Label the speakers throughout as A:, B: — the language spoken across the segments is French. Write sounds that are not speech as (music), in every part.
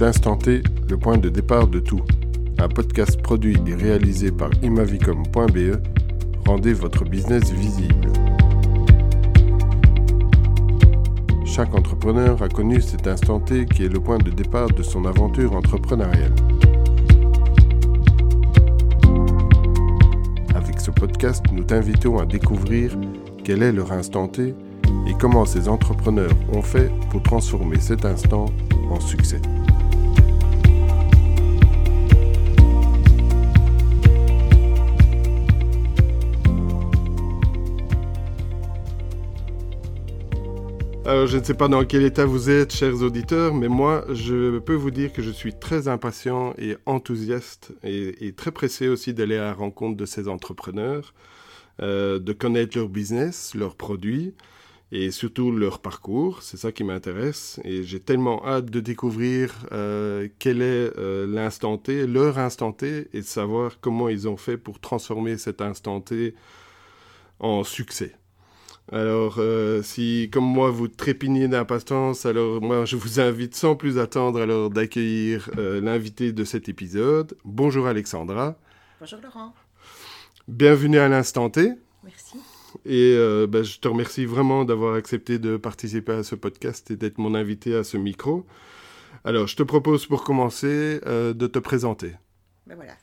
A: L'Instant T, le point de départ de tout. Un podcast produit et réalisé par imavicom.be. Rendez votre business visible. Chaque entrepreneur a connu cet instant T qui est le point de départ de son aventure entrepreneuriale. Avec ce podcast, nous t'invitons à découvrir quel est leur instant T et comment ces entrepreneurs ont fait pour transformer cet instant en succès. Je ne sais pas dans quel état vous êtes, chers auditeurs, mais moi, je peux vous dire que je suis très impatient et enthousiaste et, très pressé aussi d'aller à la rencontre de ces entrepreneurs, euh, de connaître leur business, leurs produits et surtout leur parcours. C'est ça qui m'intéresse et j'ai tellement hâte de découvrir euh, quel est euh, l'instant T, leur instant T et de savoir comment ils ont fait pour transformer cet instant T en succès. Alors, euh, si, comme moi, vous trépignez d'impatience, alors moi, je vous invite sans plus attendre alors d'accueillir euh, l'invité de cet épisode. Bonjour Alexandra.
B: Bonjour Laurent.
A: Bienvenue à l'instant T.
B: Merci.
A: Et euh, ben, je te remercie vraiment d'avoir accepté de participer à ce podcast et d'être mon invité à ce micro. Alors, je te propose pour commencer de te présenter.
B: Ben voilà.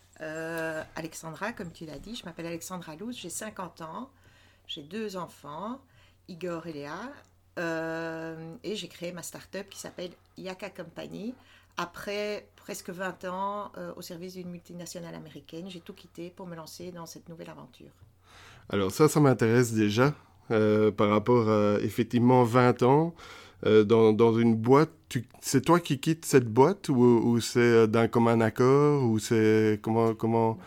B: Alexandra, comme tu l'as dit, je m'appelle Alexandra Louz, j'ai 50 ans. J'ai deux enfants, Igor et Léa, euh, et j'ai créé ma start-up qui s'appelle Yaka Company. Après presque 20 ans euh, au service d'une multinationale américaine, j'ai tout quitté pour me lancer dans cette nouvelle aventure.
A: Alors ça, ça m'intéresse déjà euh, par rapport à effectivement 20 ans. Dans, une boîte, c'est toi qui quittes cette boîte ou, ou c'est d'un commun accord ou c'est comment comment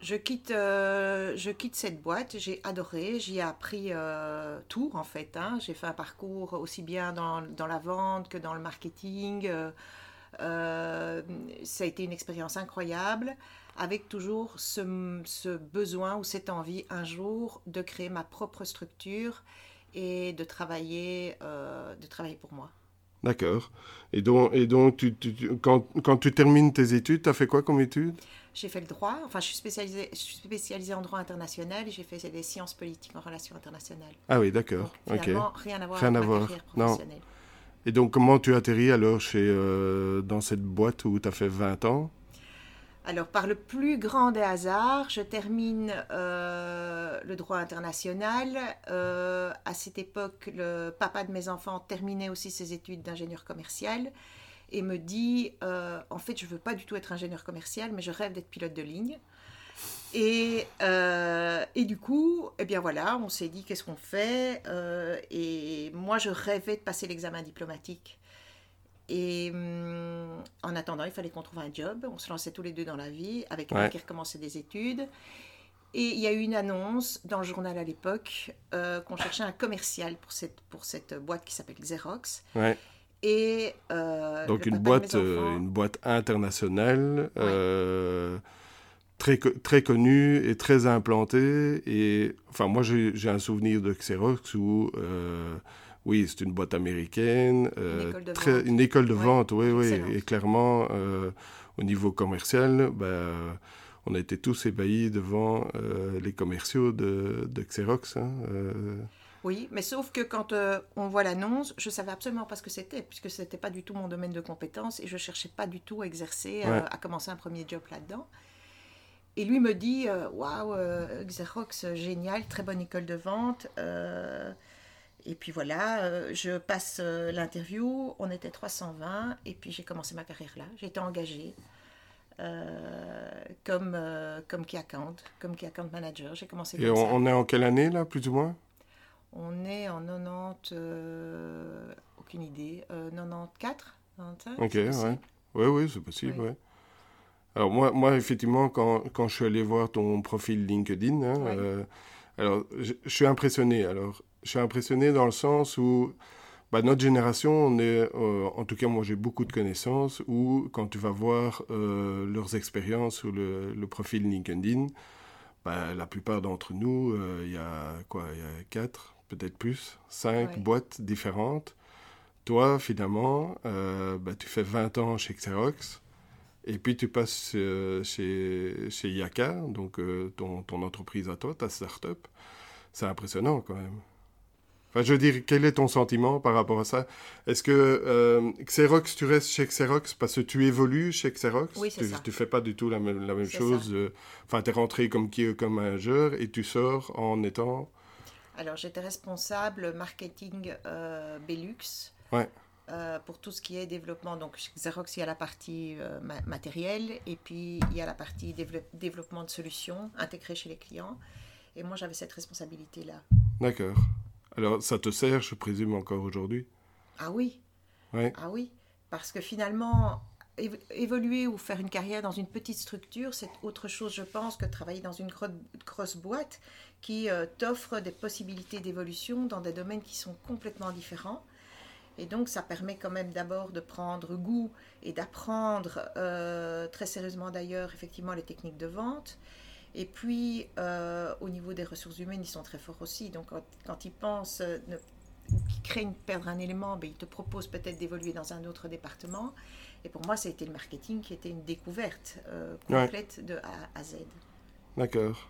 B: je quitte, euh, je quitte cette boîte, j'ai adoré, j'y ai appris euh, tout en fait. Hein. J'ai fait un parcours aussi bien dans, la vente que dans le marketing. Euh, ça a été une expérience incroyable, avec toujours ce, ce, besoin ou cette envie un jour de créer ma propre structure et de travailler, de travailler pour moi.
A: D'accord. Et donc, et donc tu, quand, quand, tu termines tes études, tu as fait quoi comme études
B: j'ai fait le droit, enfin je suis spécialisée, je suis spécialisée en droit international et j'ai fait des sciences politiques en relations internationales.
A: Ah oui, d'accord.
B: Ok. Rien à voir avec ma carrière professionnelle.
A: Et donc comment tu atterris alors chez, euh, dans cette boîte où tu as fait 20 ans?
B: Alors, par le plus grand des hasards, je termine euh, le droit international. Euh, à cette époque, le papa de mes enfants terminait aussi ses études d'ingénieur commercial et me dit euh, en fait je veux pas du tout être ingénieur commercial mais je rêve d'être pilote de ligne. Et, et du coup eh bien voilà on s'est dit qu'est-ce qu'on fait? Et moi je rêvais de passer l'examen diplomatique et hum, en attendant il fallait qu'on trouve un job on se lançait tous les deux dans la vie avec ouais. qui recommençait des études et il y a eu une annonce dans le journal à l'époque qu'on cherchait un commercial pour cette, pour cette boîte qui s'appelle Xerox.
A: Ouais.
B: Et
A: euh, Donc une boîte, euh, une boîte internationale, euh, très, très connue et très implantée. Et enfin, moi, j'ai un souvenir de Xerox où, oui, c'est une boîte américaine,
B: une école de
A: très,
B: vente,
A: une école de
B: ouais,
A: vente oui, oui. Et clairement, au niveau commercial, ben, on a été tous ébahis devant les commerciaux de, de Xerox. Hein,
B: oui, mais sauf que quand euh, on voit l'annonce, je savais absolument pas ce que c'était, puisque ce n'était pas du tout mon domaine de compétence et je cherchais pas du tout à exercer, euh, à commencer un premier job là-dedans. Et lui me dit euh, Waouh, euh, Xerox, génial, très bonne école de vente. Et puis voilà, euh, je passe euh, l'interview, on était 320, et puis j'ai commencé ma carrière là. J'ai été engagée euh, comme, comme key account, comme key account manager. J'ai commencé
A: Et
B: comme ça.
A: on, est en quelle année, là, plus ou moins?
B: On est en 90, euh, aucune idée, euh, 94, 95
A: Ok, ouais. Oui, oui, c'est possible,
B: Oui.
A: ouais. Alors moi, moi effectivement, quand, quand je suis allé voir ton profil LinkedIn, hein,
B: Ouais.
A: alors je, je suis impressionné. Alors, je suis impressionné dans le sens où bah, notre génération, on est, euh, en tout cas moi j'ai beaucoup de connaissances, où quand tu vas voir euh, leurs expériences sur le, le profil LinkedIn, bah, la plupart d'entre nous, euh, il y a quoi, il y a quatre, peut-être plus, cinq
B: Ouais.
A: boîtes différentes toi, finalement, bah, tu fais 20 ans chez Xerox. Et puis tu passes chez, chez Yaka, donc ton, ton, entreprise à toi, ta start-up. C'est impressionnant quand même. Enfin, je veux dire, quel est ton sentiment par rapport à ça? Est-ce que euh, Xerox, tu restes chez Xerox parce que tu évolues chez Xerox?
B: Oui, c'est
A: tu,
B: ça.
A: Tu fais pas du tout la même, la même chose. Euh, enfin, tu es rentré comme, comme manager et tu sors en étant...
B: Alors, j'étais responsable marketing euh, Belux.
A: Ouais.
B: pour tout ce qui est développement. Donc, chez Xerox, il y a la partie matérielle et puis il y a la partie développement de solutions intégrées chez les clients. Et moi, j'avais cette responsabilité-là.
A: D'accord. Alors, ça te sert, je présume, encore aujourd'hui?
B: Ah oui.
A: Ouais.
B: Ah oui. Parce que finalement, évoluer ou faire une carrière dans une petite structure, c'est autre chose, je pense, que travailler dans une grosse boîte qui euh, t'offre des possibilités d'évolution dans des domaines qui sont complètement différents. Et donc, ça permet quand même d'abord de prendre goût et d'apprendre, euh, très sérieusement d'ailleurs, effectivement, les techniques de vente. Et puis, euh, au niveau des ressources humaines, ils sont très forts aussi. Donc, quand, ils pensent euh, qu'ils craignent perdre un élément, ben, ils te proposent peut-être d'évoluer dans un autre département. Et pour moi, ça a été le marketing qui était une découverte euh, complète de A à Z.
A: D'accord.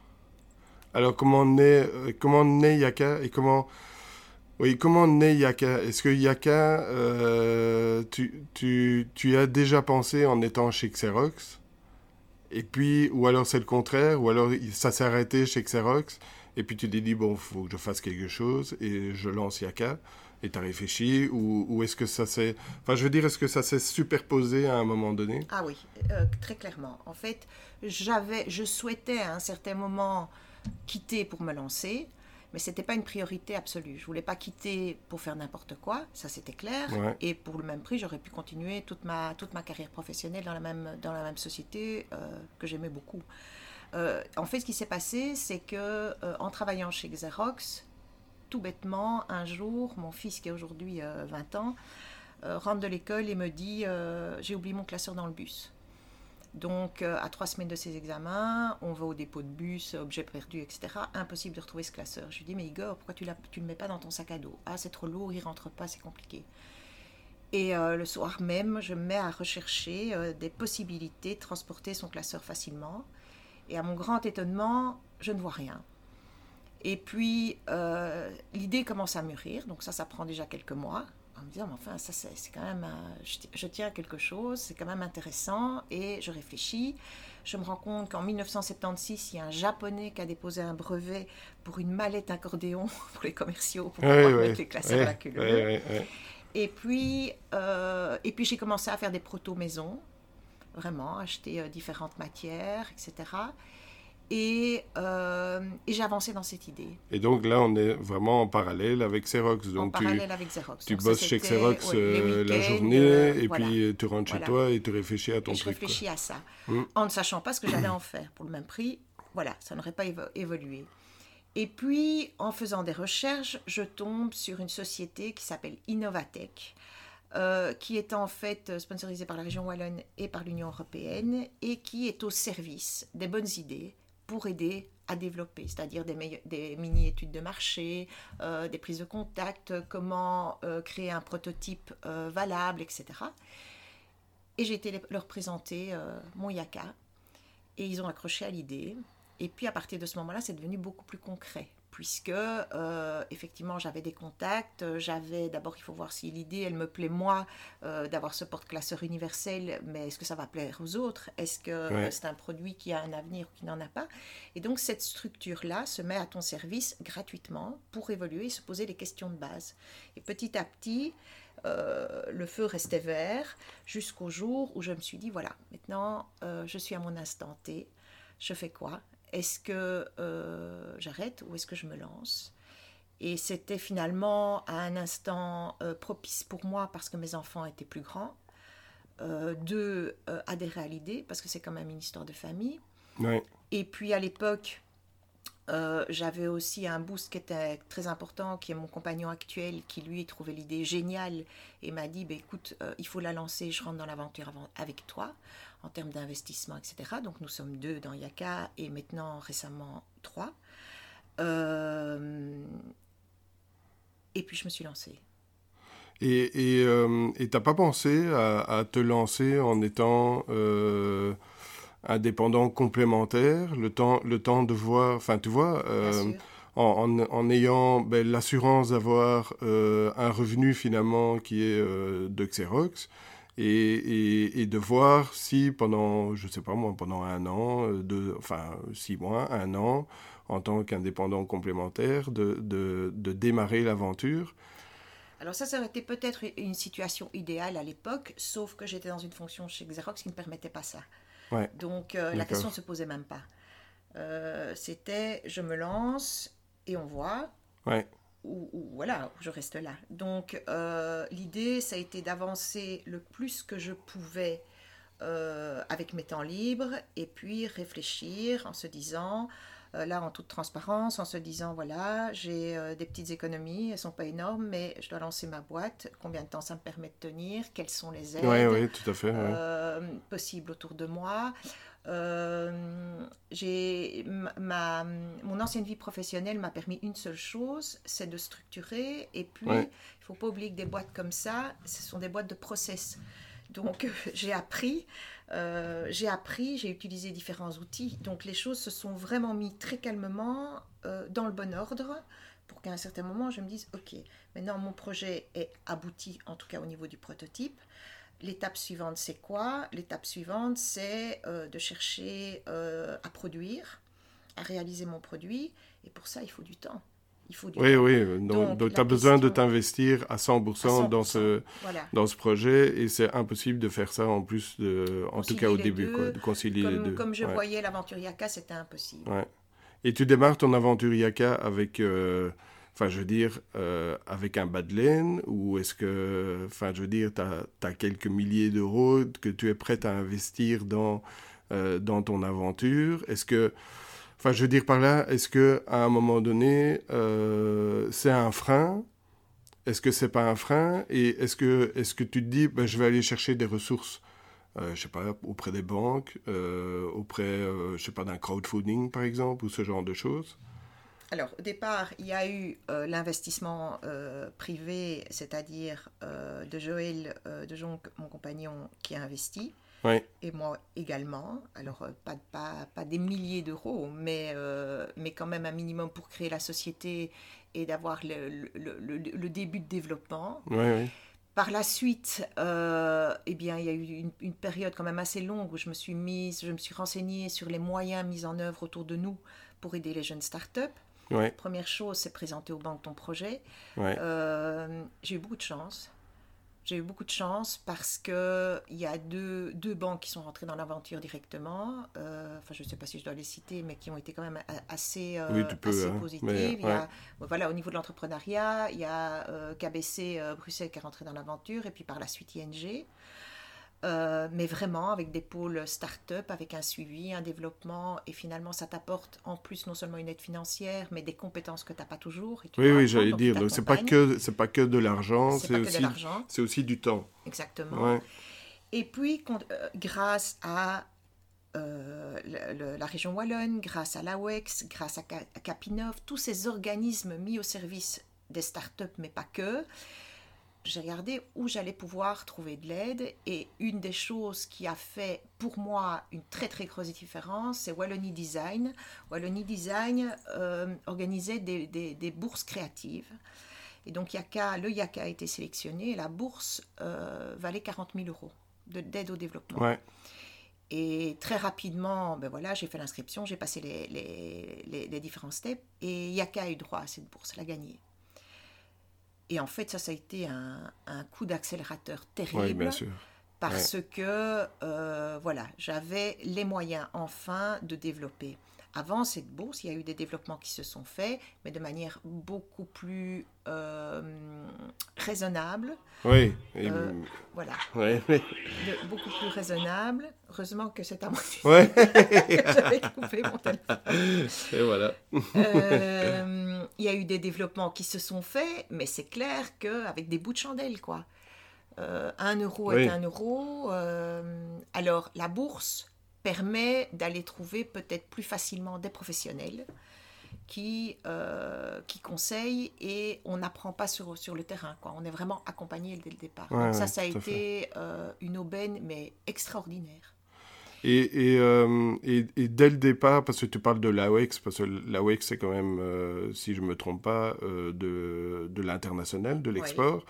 A: Alors, comment naît, comment naît Yaka et comment... Oui, comment naît Yaka? Est-ce que Yaka, tu, tu, tu as déjà pensé en étant chez Xerox? Et puis, ou alors c'est le contraire, ou alors ça s'est arrêté chez Xerox, et puis tu t'es dit, bon, faut que je fasse quelque chose, et je lance Yaka, et tu as réfléchi, ou, ou est-ce que ça s'est... Enfin, je veux dire, est-ce que ça s'est superposé à un moment donné?
B: Ah oui, euh, très clairement. En fait, j'avais, je souhaitais à un certain moment quitter pour me lancer, mais c'était pas une priorité absolue. Je voulais pas quitter pour faire n'importe quoi, ça c'était clair. Et pour le même prix, j'aurais pu continuer toute ma, toute ma carrière professionnelle dans la même, dans la même société euh, que j'aimais beaucoup. Euh, en fait, ce qui s'est passé, c'est que euh, en travaillant chez Xerox, tout bêtement, un jour, mon fils qui a aujourd'hui 20 ans rentre de l'école et me dit j'ai oublié mon classeur dans le bus. Donc, euh, à trois semaines de ses examens, on va au dépôt de bus, objet perdu, etc. Impossible de retrouver ce classeur. Je lui dis, mais Igor, pourquoi tu ne le mets pas dans ton sac à dos? Ah, c'est trop lourd, il rentre pas, c'est compliqué. Et euh, le soir même, je me mets à rechercher euh, des possibilités de transporter son classeur facilement. Et à mon grand étonnement, je ne vois rien. Et puis, l'idée commence à mûrir, donc ça, ça prend déjà quelques mois en me disant, mais enfin, ça c'est quand même, je, tiens à quelque chose, c'est quand même intéressant, et je réfléchis. Je me rends compte qu'en 1976, il y a un Japonais qui a déposé un brevet pour une mallette accordéon (laughs) pour les commerciaux, pour pouvoir mettre les classeurs à la queue. et puis, euh, et puis j'ai commencé à faire des proto-maisons, vraiment, acheter euh, différentes matières, etc. Euh, et, j'ai avancé dans cette idée.
A: Et donc là, on est vraiment en parallèle avec Xerox. Donc
B: en parallèle avec Xerox.
A: Tu bosses chez Xerox euh, la journée euh, et puis tu rentres chez toi et tu réfléchis à ton truc.
B: Je réfléchis à ça, mm. en ne sachant pas ce que j'allais en faire. Pour le même prix, voilà, ça n'aurait pas évolué. Et puis, en faisant des recherches, je tombe sur une société qui s'appelle Innovatech. qui est en fait sponsorisée par la région Wallonne et par l'Union européenne et qui est au service des bonnes idées pour aider à développer, c'est-à-dire des, des mini-études de marché, euh, des prises de contact, comment euh, créer un prototype euh, valable, etc. Et j'ai été leur présenter mon Yaka, et ils ont accroché à l'idée. Et puis à partir de ce moment-là, c'est devenu beaucoup plus concret puisque euh, effectivement j'avais des contacts, j'avais d'abord il faut voir si l'idée elle me plaît moi euh, d'avoir ce porte-classeur universel, mais est-ce que ça va plaire aux autres? Est-ce que c'est un produit qui a un avenir ou qui n'en a pas? Et donc cette structure-là se met à ton service gratuitement pour évoluer et se poser les questions de base. Et petit à petit, euh, le feu restait vert jusqu'au jour où je me suis dit voilà, maintenant je suis à mon instant T, je fais quoi? Est-ce que euh, j'arrête ou est-ce que je me lance? Et c'était finalement à un instant euh, propice pour moi parce que mes enfants étaient plus grands. Euh, de adhérer à l'idée parce que c'est quand même une histoire de famille. Et puis à l'époque, j'avais aussi un boost qui était très important, qui est mon compagnon actuel, qui lui trouvait l'idée géniale et m'a dit bah, écoute, il faut la lancer, je rentre dans l'aventure avec toi en termes d'investissement, etc. Donc nous sommes deux dans Yaka et maintenant récemment trois. Euh, et puis je me suis lancée.
A: Et tu n'as pas pensé à, te lancer en étant indépendant complémentaire, le temps, le temps de voir, enfin tu vois, en, en, ayant ben, l'assurance d'avoir un revenu finalement qui est de Xerox, et, et, de voir si pendant, je sais pas moi, pendant un an, enfin six mois, un an, en tant qu'indépendant complémentaire, de, de, de démarrer l'aventure.
B: Alors ça, ça aurait été peut-être une situation idéale à l'époque, sauf que j'étais dans une fonction chez Xerox qui ne permettait pas ça. Ouais. Donc euh, la question ne se posait même pas. Euh, c'était je me lance et on voit. Ouais ou, voilà, je reste là. Donc euh, l'idée, ça a été d'avancer le plus que je pouvais avec mes temps libres et puis réfléchir en se disant, euh, là en toute transparence, en se disant, voilà, j'ai des petites économies, elles sont pas énormes, mais je dois lancer ma boîte, combien de temps ça me permet de tenir, quelles sont les aides?
A: oui, tout à fait,
B: possibles autour de moi. Euh, j'ai ma, mon ancienne vie professionnelle m'a permis une seule chose, c'est de structurer. Et puis, il ne faut pas oublier que des boîtes comme ça, ce sont des boîtes de process. Donc, (laughs) j'ai appris, euh, j'ai appris, j'ai utilisé différents outils. Donc, les choses se sont vraiment mis très calmement euh, dans le bon ordre pour qu'à un certain moment, je me dise, OK, maintenant mon projet est abouti, en tout cas au niveau du prototype. L'étape suivante, c'est quoi? L'étape suivante, c'est euh, de chercher à produire, à réaliser mon produit. Et pour ça, il faut du temps. Il faut
A: oui, oui. Donc, tu as besoin de t'investir à 100%, dans, ce, dans ce projet. Et c'est impossible de faire ça en plus, de, en tout cas au début, quoi, de concilier
B: comme,
A: les deux.
B: Comme je voyais l'aventure Yaka, c'était impossible.
A: Ouais. Et tu démarres ton aventure Yaka avec... Euh, Enfin, je veux dire, euh, avec un bas de laine, ou est-ce que, enfin, je veux dire, tu as, quelques milliers d'euros que tu es prêt à investir dans, euh, dans ton aventure? Est-ce que, enfin, je veux dire par là, est-ce que à un moment donné, euh, c'est un frein? Est-ce que c'est pas un frein? Et est-ce que, est-ce que tu te dis, ben, je vais aller chercher des ressources euh, je sais pas, auprès des banques, auprès, je sais pas, d'un crowdfunding par exemple, ou ce genre de choses?
B: Alors, au départ, il y a eu euh, l'investissement euh, privé, c'est-à-dire euh, de Joël de Jonc, mon compagnon, qui a investi. Et moi également. Alors, pas, pas, pas des milliers d'euros, mais, mais quand même un minimum pour créer la société et d'avoir le, le, le, début de développement. Par la suite, eh bien, il y a eu une, une, période quand même assez longue où je me suis mise, je me suis renseignée sur les moyens mis en œuvre autour de nous pour aider les jeunes startups. Première chose, c'est présenter aux banques ton projet. Euh, j'ai eu beaucoup de chance. J'ai eu beaucoup de chance parce qu'il y a deux, deux, banques qui sont rentrées dans l'aventure directement. Euh, enfin, je ne sais pas si je dois les citer, mais qui ont été quand même assez, euh, assez hein. positives. voilà, au niveau de l'entrepreneuriat, il y a KBC Bruxelles qui est rentré dans l'aventure et puis par la suite ING. Euh, mais vraiment avec des pôles start-up, avec un suivi, un développement, et finalement ça t'apporte en plus non seulement une aide financière, mais des compétences que tu n'as pas toujours.
A: oui, oui, j'allais dire, donc c'est pas que c'est pas que de l'argent, c'est aussi c'est aussi du temps.
B: Exactement. Et puis euh, grâce à euh, la région wallonne, grâce à l'AWEX, grâce à, à Capinov, tous ces organismes mis au service des start-up, mais pas que, j'ai regardé où j'allais pouvoir trouver de l'aide et une des choses qui a fait pour moi une très très grosse différence, c'est Wallonie Design. Wallonie Design euh, organisait des, des, bourses créatives. Et donc Yaka, le Yaka a été sélectionné et la bourse euh, valait 40 000 euros d'aide au développement. Et très rapidement, ben voilà, j'ai fait l'inscription, j'ai passé les, les, les, différents steps et Yaka a eu droit à cette bourse, elle a gagné. Et en fait, ça, ça a été un, un coup d'accélérateur terrible. Oui, bien sûr. Parce que, euh, voilà, j'avais les moyens enfin de développer. Avant cette bourse, il y a eu des développements qui se sont faits, mais de manière beaucoup plus euh, raisonnable.
A: Oui.
B: Euh, voilà.
A: Oui.
B: beaucoup plus raisonnable. Heureusement que c'est à moi
A: Oui.
B: j'avais coupé mon téléphone.
A: Et voilà.
B: Euh, il y a eu des développements qui se sont faits, mais c'est clair qu'avec des bouts de chandelle, quoi. un euro est un euro. alors, la bourse permet d'aller trouver peut-être plus facilement des professionnels qui, euh, qui conseille et on n'apprend pas sur, sur le terrain. Quoi. On est vraiment accompagné dès le départ. Donc ça, ça a été euh, une aubaine, mais extraordinaire.
A: Et, et, euh, et, et, dès le départ, parce que tu parles de l'AOEX, parce que l'AOEX, c'est quand même, si je ne me trompe pas, de, de l'international, de l'export.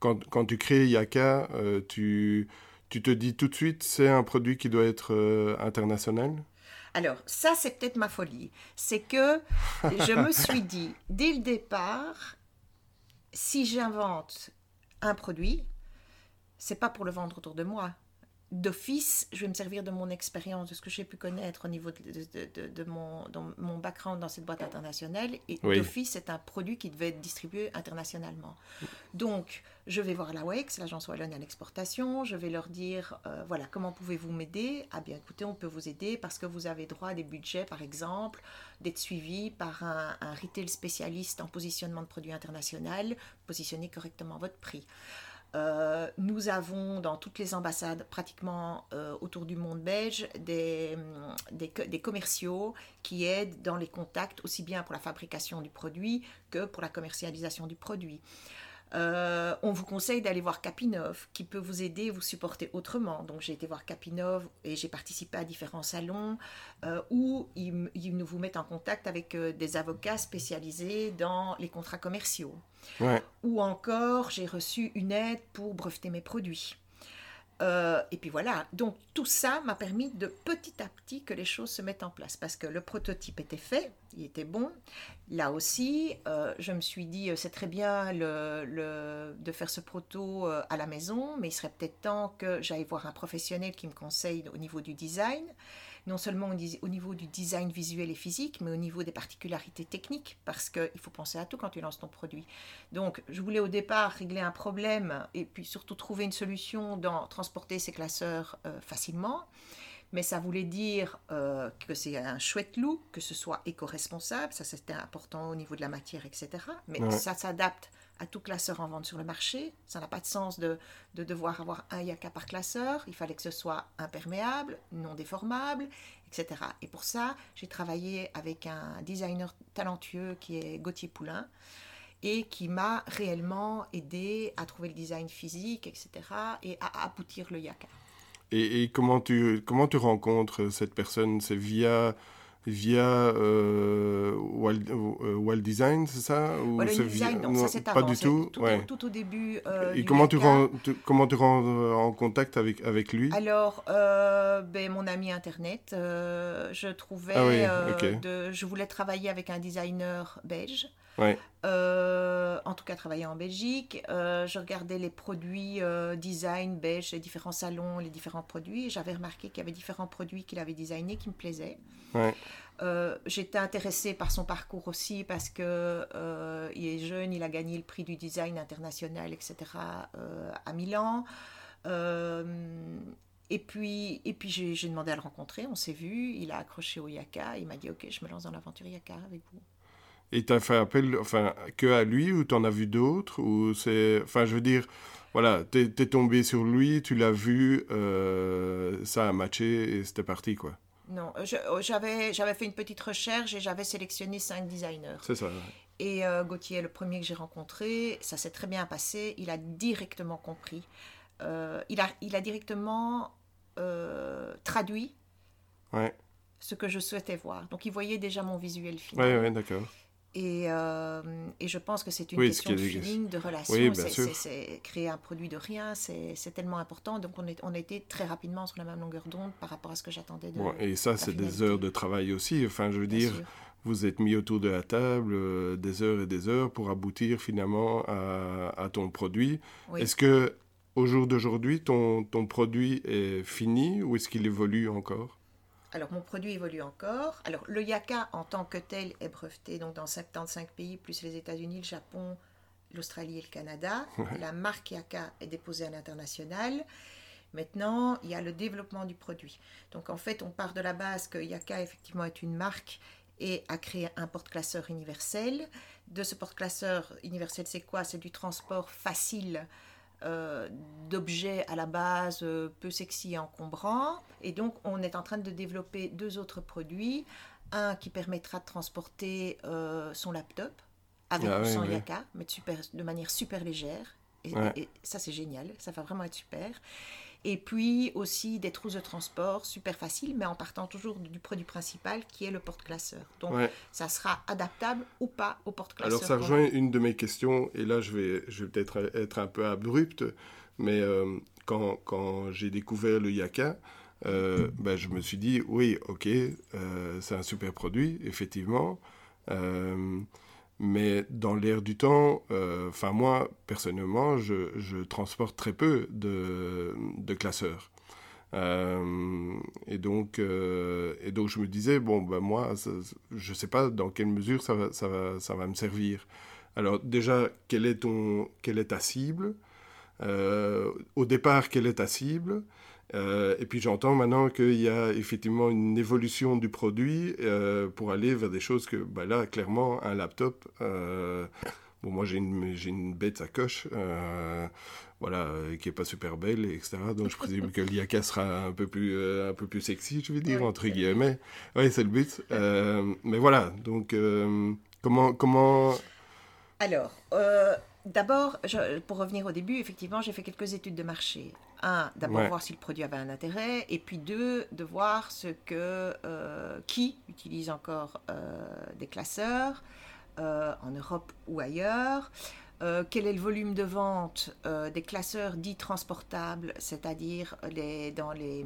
A: Quand, quand, tu crées Yaka, tu, tu te dis tout de suite, c'est un produit qui doit être international?
B: Alors, ça, c'est peut-être ma folie. C'est que je me suis dit, dès le départ, si j'invente un produit, c'est pas pour le vendre autour de moi d'office, je vais me servir de mon expérience, de ce que j'ai pu connaître au niveau de, de, mon, mon, background dans cette boîte internationale. Et d'office, c'est un produit qui devait être distribué internationalement. Donc, je vais voir la WEX, l'agence wallonne à l'exportation. Je vais leur dire, euh, voilà, comment pouvez-vous m'aider? Ah bien, écoutez, on peut vous aider parce que vous avez droit à des budgets, par exemple, d'être suivi par un, un retail spécialiste en positionnement de produits international, positionner correctement votre prix. Euh, nous avons dans toutes les ambassades pratiquement euh, autour du monde belge des, des, des, commerciaux qui aident dans les contacts aussi bien pour la fabrication du produit que pour la commercialisation du produit. Euh, on vous conseille d'aller voir Capinov, qui peut vous aider, vous supporter autrement. Donc j'ai été voir Capinov et j'ai participé à différents salons euh, où ils, nous vous mettent en contact avec euh, des avocats spécialisés dans les contrats commerciaux. Ou encore, j'ai reçu une aide pour breveter mes produits. Euh, et puis voilà, donc tout ça m'a permis de petit à petit que les choses se mettent en place. Parce que le prototype était fait, il était bon. Là aussi, euh, je me suis dit, euh, c'est très bien de faire ce proto à la maison, mais il serait peut-être temps que j'aille voir un professionnel qui me conseille au niveau du design non seulement au niveau du design visuel et physique, mais au niveau des particularités techniques, parce qu'il faut penser à tout quand tu lances ton produit. Donc, je voulais au départ régler un problème et puis surtout trouver une solution dans transporter ces classeurs euh, facilement. Mais ça voulait dire euh, que c'est un chouette look, que ce soit éco-responsable, ça c'était important au niveau de la matière, etc. Mais ça s'adapte à tout classeur en vente sur le marché. Ça n'a pas de sens de, de, devoir avoir un yaka par classeur. Il fallait que ce soit imperméable, non déformable, etc. Et pour ça, j'ai travaillé avec un designer talentueux qui est Gauthier Poulain et qui m'a réellement aidé à trouver le design physique, etc. et à aboutir le yaka.
A: Et, et comment, tu, comment tu rencontres cette personne? C'est via via euh, euh, Wall, Design, c'est ça?
B: Ou Design, non, ça c'est
A: Pas du tout,
B: tout, tout, au début. Euh,
A: Et comment, tu rends, comment tu rends en contact avec, avec lui?
B: Alors, ben, mon ami Internet, je trouvais. Ah de, je voulais travailler avec un designer belge. En tout cas, travailler en Belgique. je regardais les produits design belge, les différents salons, les différents produits. J'avais remarqué qu'il y avait différents produits qu'il avait designés qui me plaisaient. Euh, j'étais intéressée par son parcours aussi parce que euh, il est jeune, il a gagné le prix du design international, etc. Euh, à Milan. et puis, et puis j'ai demandé à le rencontrer, on s'est vu, il a accroché au Yaka, il m'a dit ok, je me lance dans l'aventure Yaka avec vous.
A: Et tu as fait appel enfin, que à lui ou tu en as vu d'autres ou c'est Enfin, je veux dire, voilà, tu es, tombé sur lui, tu l'as vu, ça a matché et c'était parti quoi.
B: Non, oh, j'avais, j'avais fait une petite recherche et j'avais sélectionné cinq designers.
A: C'est ça.
B: Et euh, Gauthier, le premier que j'ai rencontré, ça s'est très bien passé. Il a directement compris. Euh, il, a, il a directement euh, traduit ce que je souhaitais voir. Donc il voyait déjà mon visuel final.
A: Oui, ouais, d'accord.
B: Et, euh, et, je pense que c'est une question de feeling, de relation. c'est créer un produit de rien, c'est tellement important. Donc on, est, on a été très rapidement sur la même longueur d'onde par rapport à ce que j'attendais de.
A: et ça, c'est des heures de travail aussi. Enfin, je veux dire, vous êtes mis autour de la table euh, des heures et des heures pour aboutir finalement à, à ton produit. Est-ce que au jour d'aujourd'hui, ton, ton produit est fini ou est-ce qu'il évolue encore?
B: Alors, mon produit évolue encore. Alors, le Yaka en tant que tel est breveté donc dans 75 pays, plus les États-Unis, le Japon, l'Australie et le Canada. La marque Yaka est déposée à l'international. Maintenant, il y a le développement du produit. Donc, en fait, on part de la base que Yaka, effectivement, est une marque et a créé un porte-classeur universel. De ce porte-classeur universel, c'est quoi? C'est du transport facile euh, d'objets à la base euh, peu sexy et encombrants. Et donc, on est en train de développer deux autres produits. un qui permettra de transporter euh, son laptop avec
A: Ah
B: ou
A: oui,
B: sans
A: oui.
B: yaka, mais de, super, de manière super légère. Et,
A: Ouais.
B: et ça, c'est génial. Ça va vraiment être super. Et puis aussi des trousses de transport super faciles, mais en partant toujours du produit principal qui est le porte-classeur. Donc,
A: Ouais.
B: ça sera adaptable ou pas au porte-classeur.
A: Alors ça rejoint une de mes questions, et là je vais, je vais peut-être être un peu abrupte, mais euh, quand, quand j'ai découvert le Yaka, euh, (clears throat) ben, je me suis dit, oui, ok, euh, c'est un super produit, effectivement, mais dans l'air du temps, euh, enfin moi, personnellement, je, transporte très peu de, classeurs. Euh, et, donc, euh, et donc je me disais, bon, ben moi, je ne sais pas dans quelle mesure ça va, ça va, ça va me servir. Alors déjà, quelle est, ton, quelle est ta cible? Au départ, quelle est ta cible? Euh, Et puis j'entends maintenant qu'il y a effectivement une évolution du produit euh, pour aller vers des choses que, ben là, clairement, un laptop... euh, Bon, moi, j'ai une, une bête à coche, voilà, qui est pas super belle, etc. Donc, je présume que l'IACA sera un peu plus, un peu plus sexy, je vais dire,
B: Ouais,
A: entre guillemets. Oui, c'est le but. Mais voilà, donc, comment, comment...
B: Alors, d'abord, pour revenir au début, effectivement, j'ai fait quelques études de marché. Un, d'abord
A: Ouais.
B: voir si le produit avait un intérêt, et puis deux, de voir ce que euh, qui utilise encore euh, des classeurs euh, en Europe ou ailleurs. Quel est le volume de vente des classeurs dits transportables, c'est-à-dire les, dans les,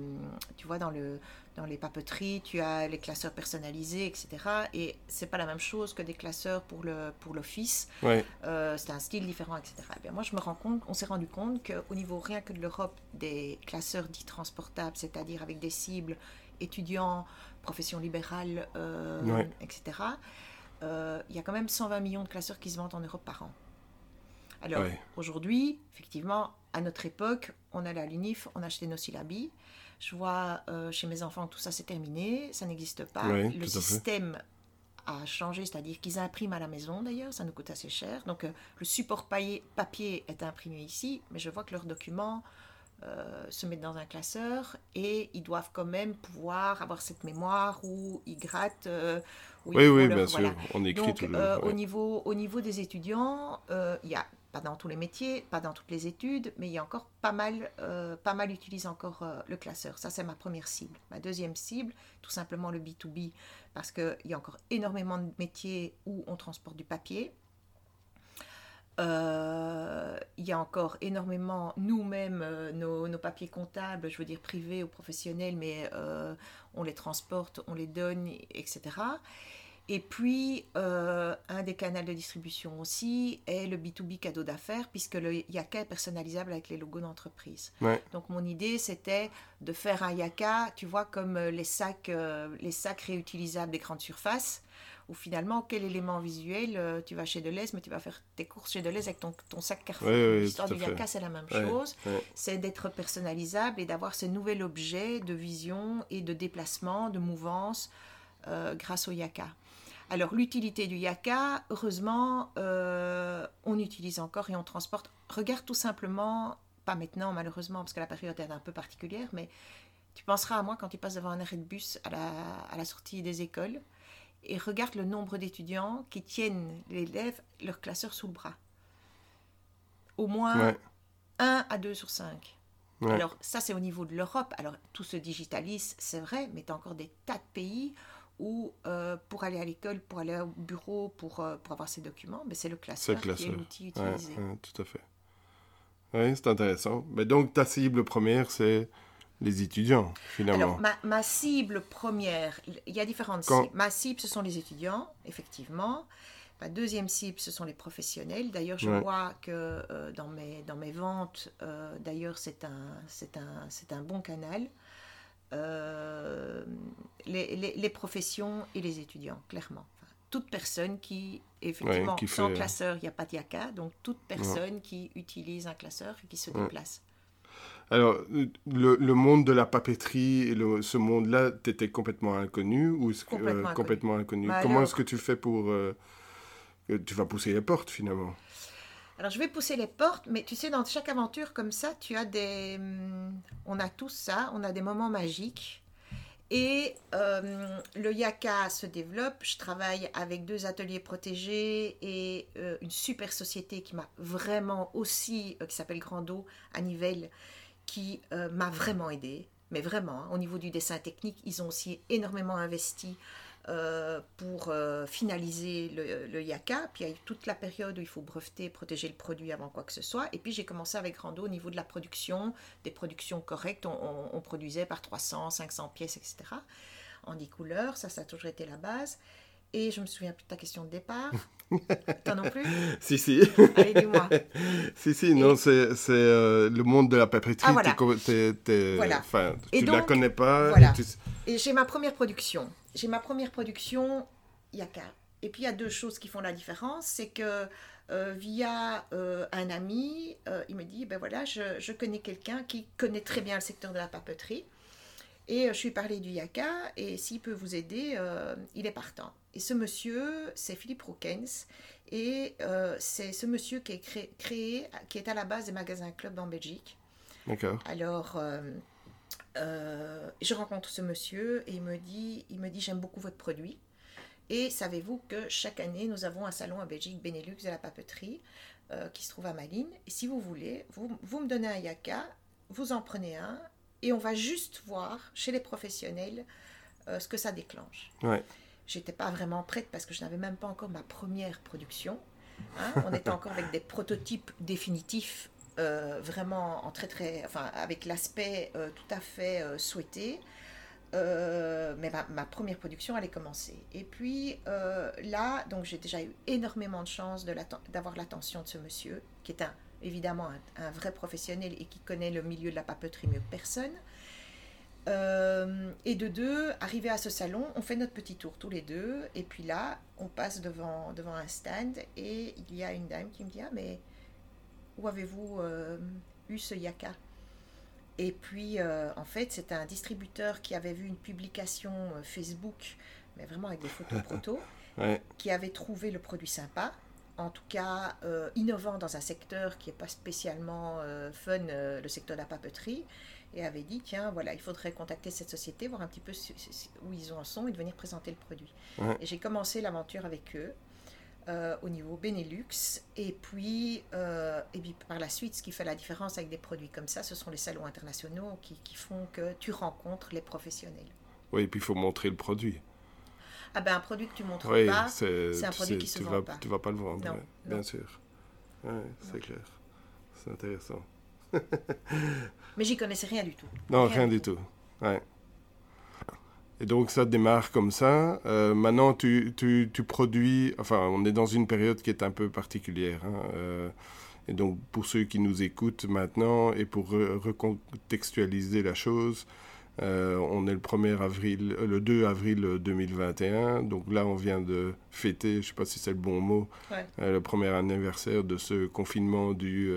B: tu vois, dans le, dans les papeteries, tu as les classeurs personnalisés, etc. Et c'est pas la même chose que des classeurs pour le pour l'office.
A: Ouais,
B: Euh, c'est un style différent, etc. Eh bien, moi, je me rends compte, on s'est rendu compte qu'au niveau rien que de l'Europe, des classeurs dits transportables, c'est-à-dire avec des cibles étudiants, profession libérale, euh,
A: Ouais.
B: etc. euh, Il y a quand même 120 millions de classeurs qui se vendent en Europe par an. Alors,
A: Ouais.
B: aujourd'hui, effectivement, à notre époque, on allait à l'UNIF, on achetait nos syllabis. Je vois euh, chez mes enfants que tout ça c'est terminé, ça n'existe pas.
A: Ouais,
B: le
A: tout
B: système a changé, c'est-à-dire qu'ils impriment à la maison d'ailleurs, ça nous coûte assez cher. Donc euh, le support papier, est imprimé ici, mais je vois que leurs documents euh, se mettent dans un classeur et ils doivent quand même pouvoir avoir cette mémoire où ils grattent. euh, où ils
A: oui,
B: font
A: oui,
B: leur-
A: bien
B: voilà.
A: sûr, on écrit
B: Donc,
A: toujours.
B: euh,
A: ouais.
B: au, niveau, au niveau des étudiants, il y a, pas dans tous les métiers, pas dans toutes les études, mais il y a encore pas mal, euh, pas mal utilisent encore euh, le classeur. Ça, c'est ma première cible. Ma deuxième cible, tout simplement le B2B, parce qu'il y a encore énormément de métiers où on transporte du papier. Euh, il y a encore énormément, nous-mêmes, nos, papiers comptables, je veux dire privés ou professionnels, mais on les transporte, on les donne, etc. Et puis, euh, un des canaux de distribution aussi est le B2B cadeau d'affaires, puisque le Yaka est personnalisable avec les logos d'entreprise.
A: Ouais.
B: Donc, mon idée, c'était de faire un Yaka, tu vois, comme euh, les sacs, euh, les sacs réutilisables des grandes surfaces, où finalement, quel élément visuel euh, Tu vas chez Deleuze, mais tu vas faire tes courses chez Deleuze avec ton, ton sac Carrefour.
A: Ouais, ouais,
B: L'histoire du. Yaka, c'est la même chose c'est d'être personnalisable et d'avoir ce nouvel objet de vision et de déplacement, de mouvance grâce au Yaka. Alors l'utilité du Yaka, heureusement, euh, on utilise encore et on transporte. Regarde tout simplement, pas maintenant malheureusement parce que la période est un peu particulière, mais tu penseras à moi quand tu passes devant un arrêt de bus à la, à la sortie des écoles et regarde le nombre d'étudiants qui tiennent l'élève leur classeur sous le bras. Au moins
A: Ouais.
B: 1 à 2 sur 5.
A: Ouais.
B: Alors ça c'est au niveau de l'Europe. Alors tout se digitalise, c'est vrai, mais tu as encore des tas de pays où euh, pour aller à l'école, pour aller au bureau, pour, euh, pour avoir ses documents, mais c'est le
A: C'est
B: classeur,
A: le
B: qui est
A: classeur.
B: l'outil utilisé.
A: ouais, tout à fait. Oui, c'est intéressant. Mais donc, ta cible première, c'est les étudiants, finalement.
B: Alors, ma, ma cible première, il y a différentes
A: Quand-
B: cibles. Ma cible, ce sont les étudiants, effectivement. Ma deuxième cible, ce sont les professionnels. D'ailleurs, je
A: Ouais.
B: vois que euh, dans, mes, dans mes ventes, d'ailleurs, c'est un, un, c'est un bon canal. Euh, les, les- les professions et les étudiants, clairement. Enfin, toute personne qui, effectivement,
A: qui
B: sans
A: fait-
B: classeur, il n'y a pas de yaka, donc toute personne qui utilise un classeur et qui se
A: Ouais.
B: déplace.
A: Alors, le, le monde de la papeterie et le- ce monde-là, t'étais complètement inconnu ou que-
B: Complètement inconnu.
A: complètement inconnu?
B: Bah
A: Comment
B: alors-
A: est-ce que tu fais pour... euh, tu vas pousser les portes, finalement?
B: Alors je vais pousser les portes, mais tu sais, dans chaque aventure comme ça, tu as des... hum, On a tous ça, on a des moments magiques. Et euh, le Yaka se développe. Je travaille avec deux ateliers protégés et euh, une super société qui m'a vraiment aussi, euh, qui s'appelle Grando à Nivelles, qui m'a vraiment aidé. Mais vraiment, hein, au niveau du dessin technique, ils ont aussi énormément investi euh, pour euh, finaliser le, Yaka. Puis il y a toute la période où il faut breveter, protéger le produit avant quoi que ce soit. Et puis j'ai commencé avec Rando au niveau de la production, des productions correctes. On, produisait par 300, 500 pièces, etc. En 10 couleurs, ça, ça a toujours été la base. Et je me souviens plus de ta question de départ. (laughs) Toi non plus
A: Si, si.
B: Allez, dis-moi.
A: si, si, non, c'est euh, le monde de la papeterie. Ah, voilà. Tu ne la connais pas.
B: Voilà. Et, j'ai ma première production. J'ai ma première production, Yaka. Et puis il y a deux choses qui font la différence. C'est que euh, via euh, un ami, il me dit, ben voilà, je, je connais quelqu'un qui connaît très bien le secteur de la papeterie. Et je lui ai parlé du Yaka, et s'il peut vous aider, il est partant. Et ce monsieur, c'est Philippe Roukens. Et euh, c'est ce monsieur qui est créé, qui est à la base des magasins club en Belgique.
A: D'accord.
B: Alors, euh, euh, je rencontre ce monsieur et il me dit, il me dit, j'aime beaucoup votre produit. Et savez-vous que chaque année, nous avons un salon en Belgique, Benelux de la papeterie, qui se trouve à Malines. Et si vous voulez, vous, vous me donnez un yaka, vous en prenez un, et on va juste voir chez les professionnels ce que ça déclenche.
A: Ouais.
B: J'étais pas vraiment prête parce que je n'avais même pas encore ma première production. Hein. (laughs) On était encore avec des prototypes définitifs, euh, vraiment en très très, enfin avec l'aspect euh, tout à fait euh, souhaité. mais ma, première production allait commencer. Et puis là, donc j'ai déjà eu énormément de chance d'avoir l'attention de ce monsieur, qui est un, évidemment un, un, vrai professionnel et qui connaît le milieu de la papeterie mieux que personne. Euh, et de deux, arrivé à ce salon, on fait notre petit tour tous les deux. Et puis là, on passe devant, devant un stand et il y a une dame qui me dit Ah, mais où avez-vous euh, eu ce yaka? Et puis, euh, en fait, c'était un distributeur qui avait vu une publication Facebook, mais vraiment avec des photos proto, (laughs) qui avait trouvé le produit sympa. En tout cas, innovant dans un secteur qui n'est pas spécialement fun, le secteur de la papeterie et avait dit tiens voilà il faudrait contacter cette société voir un petit peu où ils en sont et de venir présenter le produit. Et j'ai commencé l'aventure avec eux euh, au niveau Benelux et puis euh, et puis par la suite ce qui fait la différence avec des produits comme ça ce sont les salons internationaux qui, qui font que tu rencontres les professionnels.
A: Oui et puis il faut montrer le produit
B: ah ben un produit que tu montres pas c'est un produit qui se vend
A: vas,
B: pas
A: tu vas pas le vendre bien sûr c'est clair c'est intéressant (laughs)
B: Mais j'y connaissais rien du tout.
A: Non, rien, du tout. Ouais. Et donc ça démarre comme ça. Euh, maintenant, tu, tu, tu, produis, enfin, on est dans une période qui est un peu particulière. Hein, euh, et donc pour ceux qui nous écoutent maintenant et pour recontextualiser la chose, euh, on est le 1er avril, le 2 avril 2021. Donc là, on vient de fêter, je ne sais pas si c'est le bon mot, le premier anniversaire de ce confinement du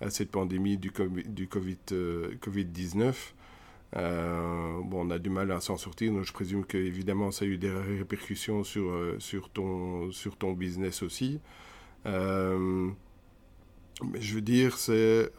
A: à cette pandémie du, du COVID, euh, Covid-19. Euh, bon, on a du mal à s'en sortir, donc je présume que évidemment ça a eu des répercussions sur, euh, sur, ton, sur ton business aussi. mais je veux dire, c'est.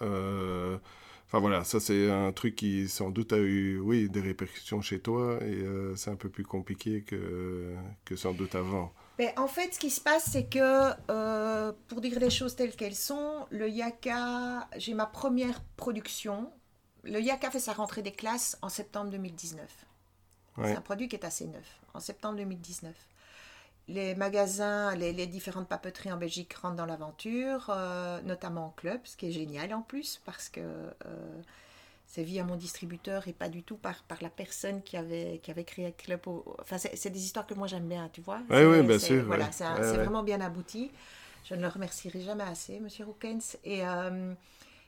A: Enfin voilà, ça c'est un truc qui sans doute a eu oui, des répercussions chez toi et c'est un peu plus compliqué que, que sans doute avant.
B: Ben, en fait, ce qui se passe, c'est que, euh, pour dire les choses telles qu'elles sont, le Yaka, j'ai ma première production. Le Yaka fait sa rentrée des classes en septembre 2019. C'est un produit qui est assez neuf, en septembre 2019. Les magasins, les, différentes papeteries en Belgique rentrent dans l'aventure, euh, notamment en club, ce qui est génial en plus, parce que euh, c'est via mon distributeur et pas du tout par, par la personne qui avait, qui avait créé le club. Enfin, c'est des histoires que moi j'aime bien, tu vois.
A: Oui, oui, bien sûr.
B: Voilà, c'est vraiment bien abouti. Je ne le remercierai jamais assez, Monsieur Roukens. Et, euh,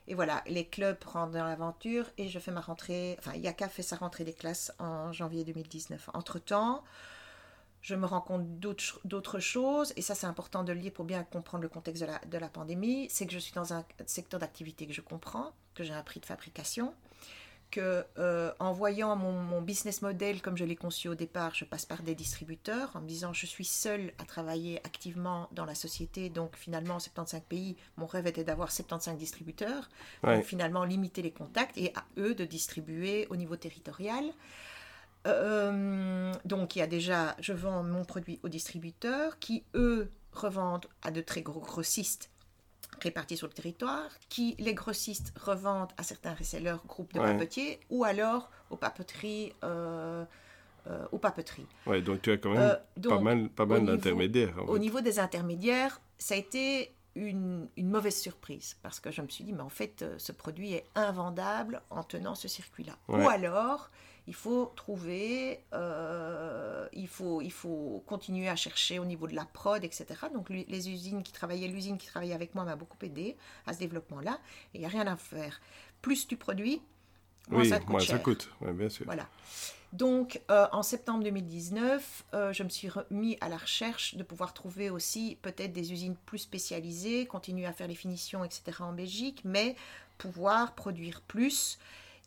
B: et voilà, les clubs rentrent dans l'aventure et je fais ma rentrée. Enfin, Yaka fait sa rentrée des classes en janvier 2019. Entre-temps, je me rends compte d'autres choses, et ça c'est important de le lire pour bien comprendre le contexte de la, de la pandémie, c'est que je suis dans un secteur d'activité que je comprends, que j'ai un prix de fabrication, que euh, en voyant mon, business model comme je l'ai conçu au départ, je passe par des distributeurs en me disant je suis seule à travailler activement dans la société, donc finalement en 75 pays, mon rêve était d'avoir 75 distributeurs, donc finalement limiter les contacts et à eux de distribuer au niveau territorial. Euh, donc il y a déjà, je vends mon produit aux distributeurs qui, eux, revendent à de très gros grossistes répartis sur le territoire, qui les grossistes revendent à certains resellers, groupes de papetiers, ou alors aux papeteries. Euh, euh, aux papeteries.
A: Ouais, donc tu as quand même pas mal, pas mal d'intermédiaires.
B: Au niveau des intermédiaires, ça a été une, une, mauvaise surprise parce que je me suis dit, mais en fait, ce produit est invendable en tenant ce circuit-là. Ou alors, il faut trouver, euh, il, faut, il faut continuer à chercher au niveau de la prod, etc. Donc les usines qui travaillaient, l'usine qui travaillait avec moi m'a beaucoup aidé à ce développement-là. Et il n'y a rien à faire. Plus tu produis, moins ça coûte. Moins ça coûte, bien sûr. Voilà. Donc, euh, en septembre 2019, euh, je me suis remis à la recherche de pouvoir trouver aussi peut-être des usines plus spécialisées, continuer à faire les finitions, etc. en Belgique, mais pouvoir produire plus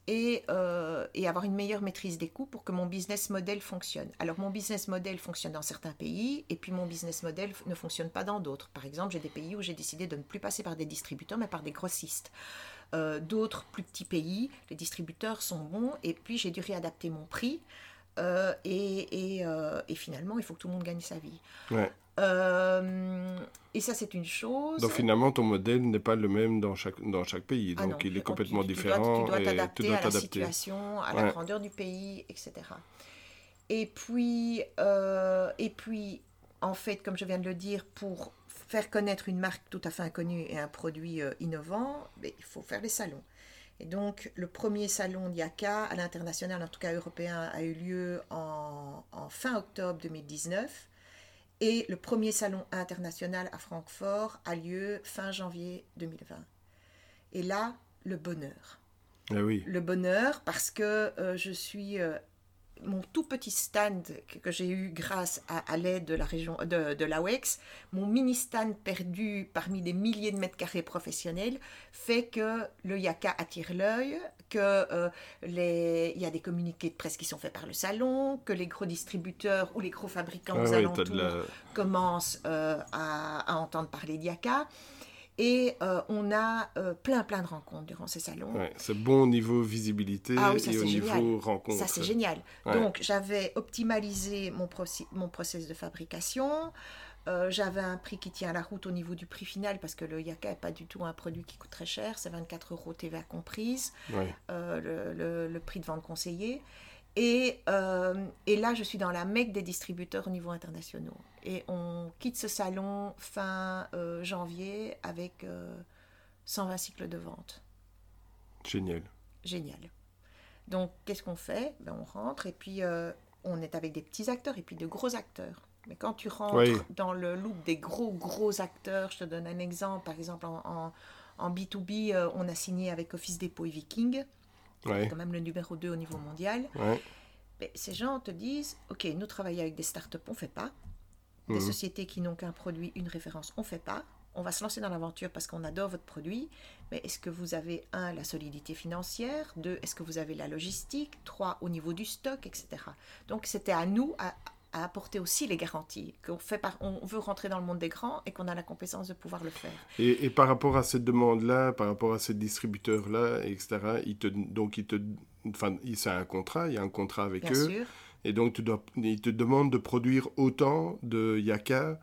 B: euh, et, avoir une meilleure maîtrise des coûts pour que mon business model fonctionne. Alors mon business model fonctionne dans certains pays et puis mon business model ne fonctionne pas dans d'autres. Par exemple, j'ai des pays où j'ai décidé de ne plus passer par des distributeurs mais par des grossistes. Euh, d'autres plus petits pays, les distributeurs sont bons et puis j'ai dû réadapter mon prix. Euh, et, finalement, il faut que tout le monde gagne sa vie. Euh, et ça, c'est une chose.
A: Donc finalement, ton modèle n'est pas le même dans chaque, dans chaque pays. Ah donc il est complètement différent.
B: Tu dois t'adapter à la situation, à la grandeur du pays, etc. Et puis, euh, et puis, en fait, comme je viens de le dire, pour faire connaître une marque tout à fait inconnue et un produit euh, innovant, ben, il faut faire des salons. Et donc, le premier salon d'IACA à l'international, en tout cas européen, a eu lieu en, en fin octobre 2019. Et le premier salon international à Francfort a lieu fin janvier 2020. Et là, le bonheur.
A: Ah oui.
B: Le bonheur parce que euh, je suis euh, mon tout petit stand que, j'ai eu grâce à, l'aide de la région de, de l'AWEX, mon mini stand perdu parmi des milliers de mètres carrés professionnels, fait que le Yaka attire l'œil, que euh, les, il y a des communiqués de presse qui sont faits par le salon, que les gros distributeurs ou les gros fabricants ah aux alentours commencent euh, à, à, entendre parler d'Yaka. Et euh, on a euh, plein, plein de rencontres durant ces salons.
A: c'est bon au niveau visibilité ah et au niveau rencontre.
B: Ça, c'est génial. Donc, j'avais optimalisé mon, mon process de fabrication. Euh, j'avais un prix qui tient la route au niveau du prix final parce que le Yaka n'est pas du tout un produit qui coûte très cher. C'est 24 euros TVA comprise, le, le, le, prix de vente conseillé. Et, et, là, je suis dans la mecque des distributeurs au niveau international. Et on quitte ce salon fin euh, janvier avec 120 euh, cycles de vente.
A: Génial.
B: Génial. Donc, qu'est-ce qu'on fait? Ben, On rentre et puis on est avec des petits acteurs et puis de gros acteurs. Mais quand tu rentres dans le look des gros, gros acteurs, je te donne un exemple. Par exemple, en, en, en B2B, on a signé avec Office Depot et Viking ouais. quand même le numéro 2 au niveau mondial. Mais ces gens te disent, OK, nous travaillons avec des startups, on ne fait pas. Des mhm. sociétés qui n'ont qu'un produit, une référence, on ne fait pas. On va se lancer dans l'aventure parce qu'on adore votre produit, mais est-ce que vous avez, un, la solidité financière, deux, est-ce que vous avez la logistique, trois, au niveau du stock, etc. Donc c'était à nous, à, à apporter aussi les garanties, qu'on fait par, on veut rentrer dans le monde des grands et qu'on a la compétence de pouvoir le faire.
A: Et, par rapport à cette demande-là, par rapport à ces distributeurs-là, etc., ils te, donc ils te, enfin, c'est un contrat, il y a un contrat avec Bien eux, sûr. Et donc tu dois, ils te demandent de produire autant de yaka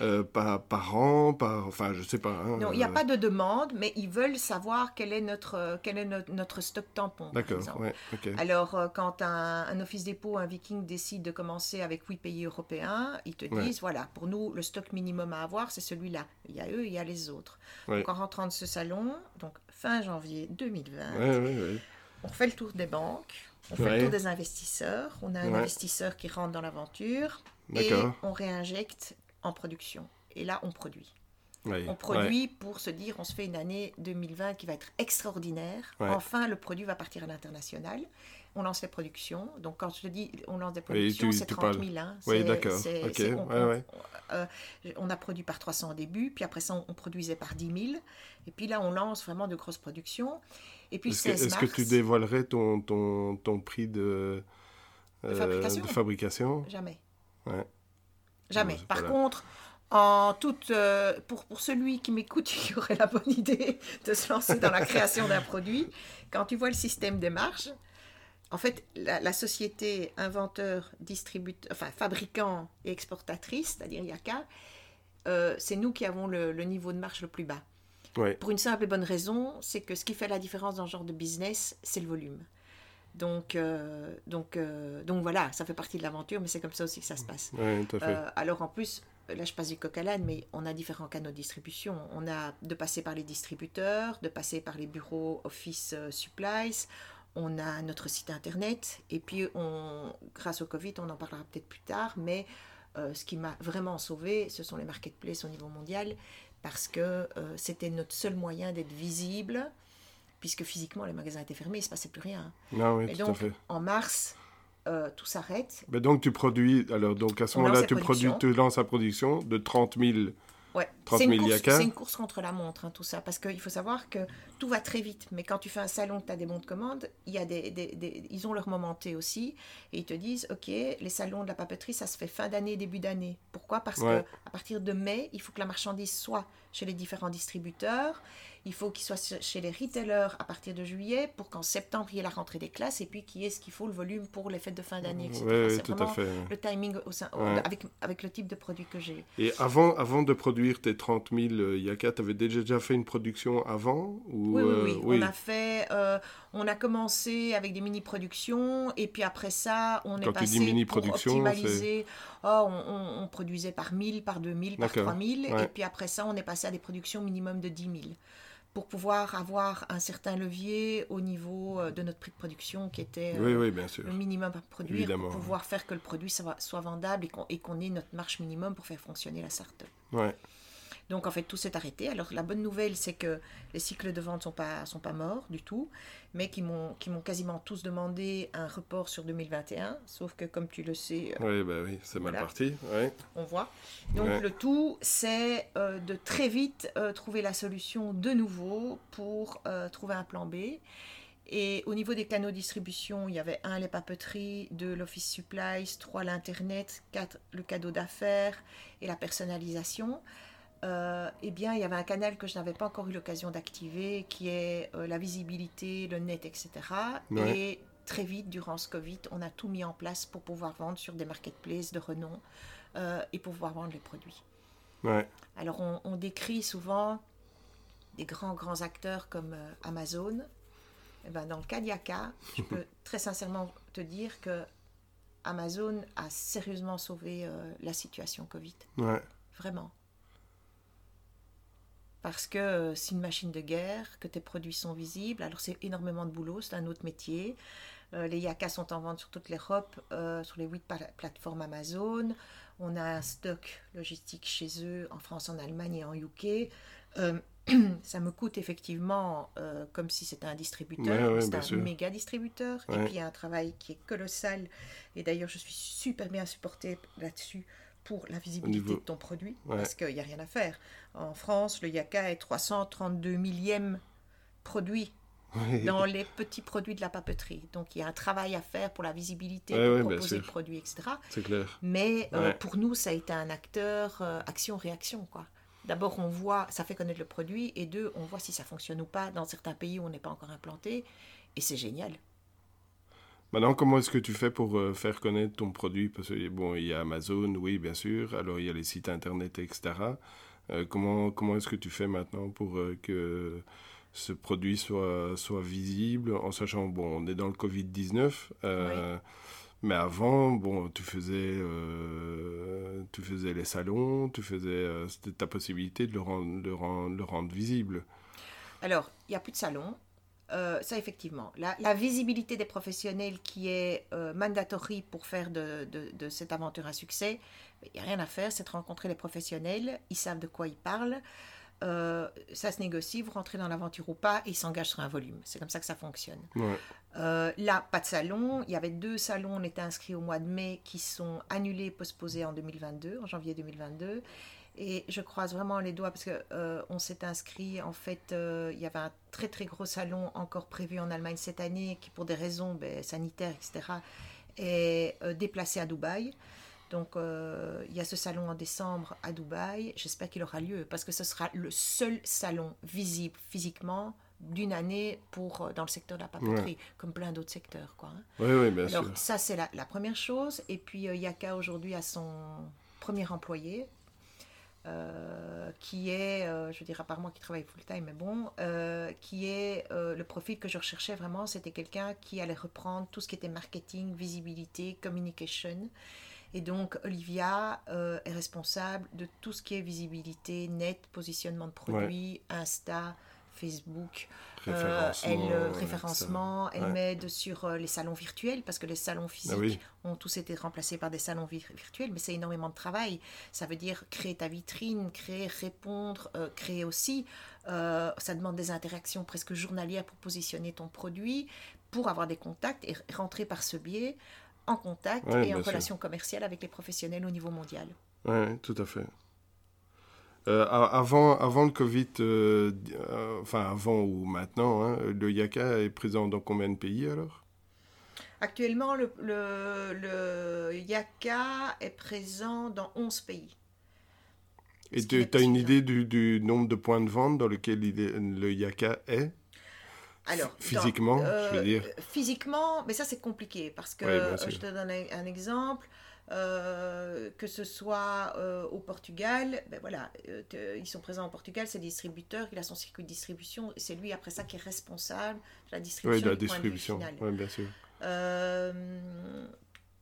A: euh, par, par, an, par, enfin, je sais pas. Hein,
B: non, il n'y a euh. pas de demande, mais ils veulent savoir quel est notre, quel est notre, stock tampon. D'accord. Ouais, Alors, euh, quand un, un, office dépôt, un Viking décide de commencer avec huit pays européens, ils te disent voilà, pour nous, le stock minimum à avoir, c'est celui-là. Il y a eux, il y a les autres. Donc, en rentrant de ce salon, donc fin janvier 2020, on fait le tour des banques. On fait le tour des investisseurs. On a un investisseur qui rentre dans l'aventure et on réinjecte en production. Et là, on produit. on produit pour se dire, on se fait une année 2020 qui va être extraordinaire. Enfin, le produit va partir à l'international. On lance les productions. Donc, quand je te dis, on lance des productions, c'est 30 000. Hein.
A: Oui, d'accord.
B: Euh, on, a produit par 300 au début, puis après ça, on, produisait par 10 000. Et puis là, on lance vraiment de grosses productions. Et puis,
A: Est-ce que, tu dévoilerais ton, ton, ton prix de,
B: de fabrication,
A: de fabrication?
B: Jamais. Ouais. Jamais. Par contre, en toute, euh, pour, pour celui qui m'écoute, (laughs) qui aurait la bonne idée de se lancer dans la création d'un (laughs) produit, quand tu vois le système des marges, en fait, la, société inventeur, distributeur, enfin fabricant et exportatrice, c'est-à-dire Yaka, euh, c'est nous qui avons le, niveau de marche le plus bas. Pour une simple et bonne raison, c'est que ce qui fait la différence dans ce genre de business, c'est le volume. Donc, euh, donc, euh, donc voilà, ça fait partie de l'aventure, mais c'est comme ça aussi que ça se passe. alors en plus, là je passe du coq à l'âne, mais on a différents canaux de distribution. On a de passer par les distributeurs, de passer par les bureaux Office Supplies, on a notre site internet, et puis on, grâce au Covid, on en parlera peut-être plus tard, mais euh, ce qui m'a vraiment sauvé, ce sont les marketplaces au niveau mondial, parce que euh, c'était notre seul moyen d'être visible, puisque physiquement les magasins étaient fermés, il ne se passait plus rien.
A: Ah oui, et tout
B: donc,
A: à fait.
B: en mars, euh, tout s'arrête.
A: Mais donc tu produis, alors donc à ce moment-là, tu, produis, tu lances la production de 30 000
B: Ouais. C'est une, course contre la montre, hein, tout ça, parce qu'il faut savoir que tout va très vite. Mais quand tu fais un salon, tu as des bons de commande, il y a des, des, ils ont leur moment T aussi, et ils te disent, OK, les salons de la papeterie, ça se fait fin d'année, début d'année. Pourquoi? Parce que à partir de mai, il faut que la marchandise soit chez les différents distributeurs, il faut qu'il soit chez les retailers à partir de juillet pour qu'en septembre, il y ait la rentrée des classes et puis qu'il y ait ce qu'il faut, le volume pour les fêtes de fin d'année, etc.
A: c'est vraiment
B: le timing au sein, avec, avec le type de produit que j'ai.
A: Et avant, avant de produire tes 30 000 euh, Yaka, tu avais déjà fait une production avant
B: ou, oui, oui, oui, On a fait... Euh, on a commencé avec des mini-productions et puis après ça, on est passé mini pour optimaliser. Oh, on, produisait par 1000, par 2000, par 3000 et puis après ça, on est passé à des productions minimum de 10 000 pour pouvoir avoir un certain levier au niveau euh, de notre prix de production qui était
A: euh,
B: le minimum à produire pour pouvoir faire que le produit soit, soit vendable et qu'on ait notre marche minimum pour faire fonctionner la start
A: Ouais.
B: Donc en fait tout s'est arrêté. Alors la bonne nouvelle c'est que les cycles de vente sont pas sont pas morts du tout, mais qui m'ont qui m'ont quasiment tous demandé un report sur 2021. Sauf que comme tu le sais,
A: euh, oui bah oui c'est mal parti.
B: On voit. Donc le tout c'est euh, de très vite euh, trouver la solution de nouveau pour trouver un plan B. Et au niveau des canaux de distribution, il y avait un, les papeteries, deux, l'office supplies, trois, l'internet, quatre, le cadeau d'affaires et la personnalisation. Euh, eh bien, il y avait un canal que je n'avais pas encore eu l'occasion d'activer, qui est euh, la visibilité, le net, etc. Et très vite, durant ce Covid, on a tout mis en place pour pouvoir vendre sur des marketplaces de renom euh, et pouvoir vendre les produits. Alors, on, décrit souvent des grands, grands acteurs comme Amazon. Eh ben, dans le cas d'Yaka, je peux (laughs) très sincèrement te dire que Amazon a sérieusement sauvé la situation Covid. Vraiment. Parce que euh, c'est une machine de guerre, que tes produits sont visibles. Alors c'est énormément de boulot, c'est un autre métier. Euh, les Yaka sont en vente sur toute l'Europe, euh, sur les huit plateformes Amazon. On a un stock logistique chez eux, en France, en Allemagne et en UK. (clears throat) ça me coûte effectivement comme si c'était un distributeur, c'est un méga distributeur. Et puis il y a un travail qui est colossal. Et d'ailleurs, je suis super bien supportée là-dessus pour la visibilité de ton produit, parce qu'il n'y a rien à faire. En France, le Yaka est 332 millième produit dans (laughs) les petits produits de la papeterie. Donc il y a un travail à faire pour la visibilité, pour proposer le produit, etc.
A: C'est clair.
B: Mais euh, pour nous, ça a été un acteur euh, action-réaction, quoi. D'abord, on voit, ça fait connaître le produit, et deux, on voit si ça fonctionne ou pas dans certains pays où on n'est pas encore implanté, et c'est génial.
A: Maintenant, comment est-ce que tu fais pour euh, faire connaître ton produit? Parce que, bon, il y a Amazon, oui, bien sûr. Alors, il y a les sites internet, etc. Euh, comment comment est-ce que tu fais maintenant pour euh, que ce produit soit, soit visible? En sachant, bon, on est dans le Covid-19. Mais avant, bon, tu faisais, tu faisais les salons, tu faisais, c'était ta possibilité de le rendre, le rendre visible.
B: Alors, il n'y a plus de salons. Euh, ça, effectivement. La, visibilité des professionnels qui est euh, mandatory pour faire de, de, cette aventure un succès, il n'y a rien à faire, c'est de rencontrer les professionnels, ils savent de quoi ils parlent, euh, ça se négocie, vous rentrez dans l'aventure ou pas, et ils s'engagent sur un volume. C'est comme ça que ça fonctionne. là, pas de salon. Il y avait deux salons, on était inscrits au mois de mai, qui sont annulés, postposés en 2022, en janvier 2022. Et je croise vraiment les doigts parce que euh, on s'est inscrit. En fait, euh, il y avait un très très gros salon encore prévu en Allemagne cette année qui, pour des raisons ben, sanitaires, etc., est euh, déplacé à Dubaï. Donc, il y a ce salon en décembre à Dubaï. J'espère qu'il aura lieu parce que ce sera le seul salon visible physiquement d'une année pour, dans le secteur de la papeterie, comme plein d'autres secteurs. Quoi, hein.
A: Oui, oui, bien
B: Alors, ça, c'est la, la, première chose. Et puis, Yaka, aujourd'hui, a son premier employé, euh, qui est, euh, je dirais par moi qui travaille full time, mais bon, euh, qui est le profil que je recherchais vraiment, c'était quelqu'un qui allait reprendre tout ce qui était marketing, visibilité, communication. Et donc Olivia est responsable de tout ce qui est visibilité, net, positionnement de produits, Insta, Facebook, euh, référencement, elle, euh, référencement, elle m'aide sur euh, les salons virtuels parce que les salons ah physiques ont tous été remplacés par des salons virtuels, mais c'est énormément de travail. Ça veut dire créer ta vitrine, créer, répondre, créer aussi. ça demande des interactions presque journalières pour positionner ton produit, pour avoir des contacts et rentrer par ce biais en contact et en relation commerciale avec les professionnels au niveau mondial.
A: Oui, tout à fait. Euh, avant, avant le Covid, euh, euh, enfin avant ou maintenant, hein, le Yaka est présent dans combien de pays alors?
B: Actuellement, le, le, Yaka est présent dans 11 pays.
A: Et tu as une idée du, du, nombre de points de vente dans lequel le Yaka est? Alors, physiquement, je veux dire.
B: Physiquement, mais ça c'est compliqué parce que je te donne un exemple. Euh, que ce soit euh, au Portugal, ben voilà, euh, ils sont présents au Portugal, c'est distributeur, il a son circuit de distribution, c'est lui après ça qui est responsable de la distribution. Oui, de la distribution,
A: oui, bien sûr.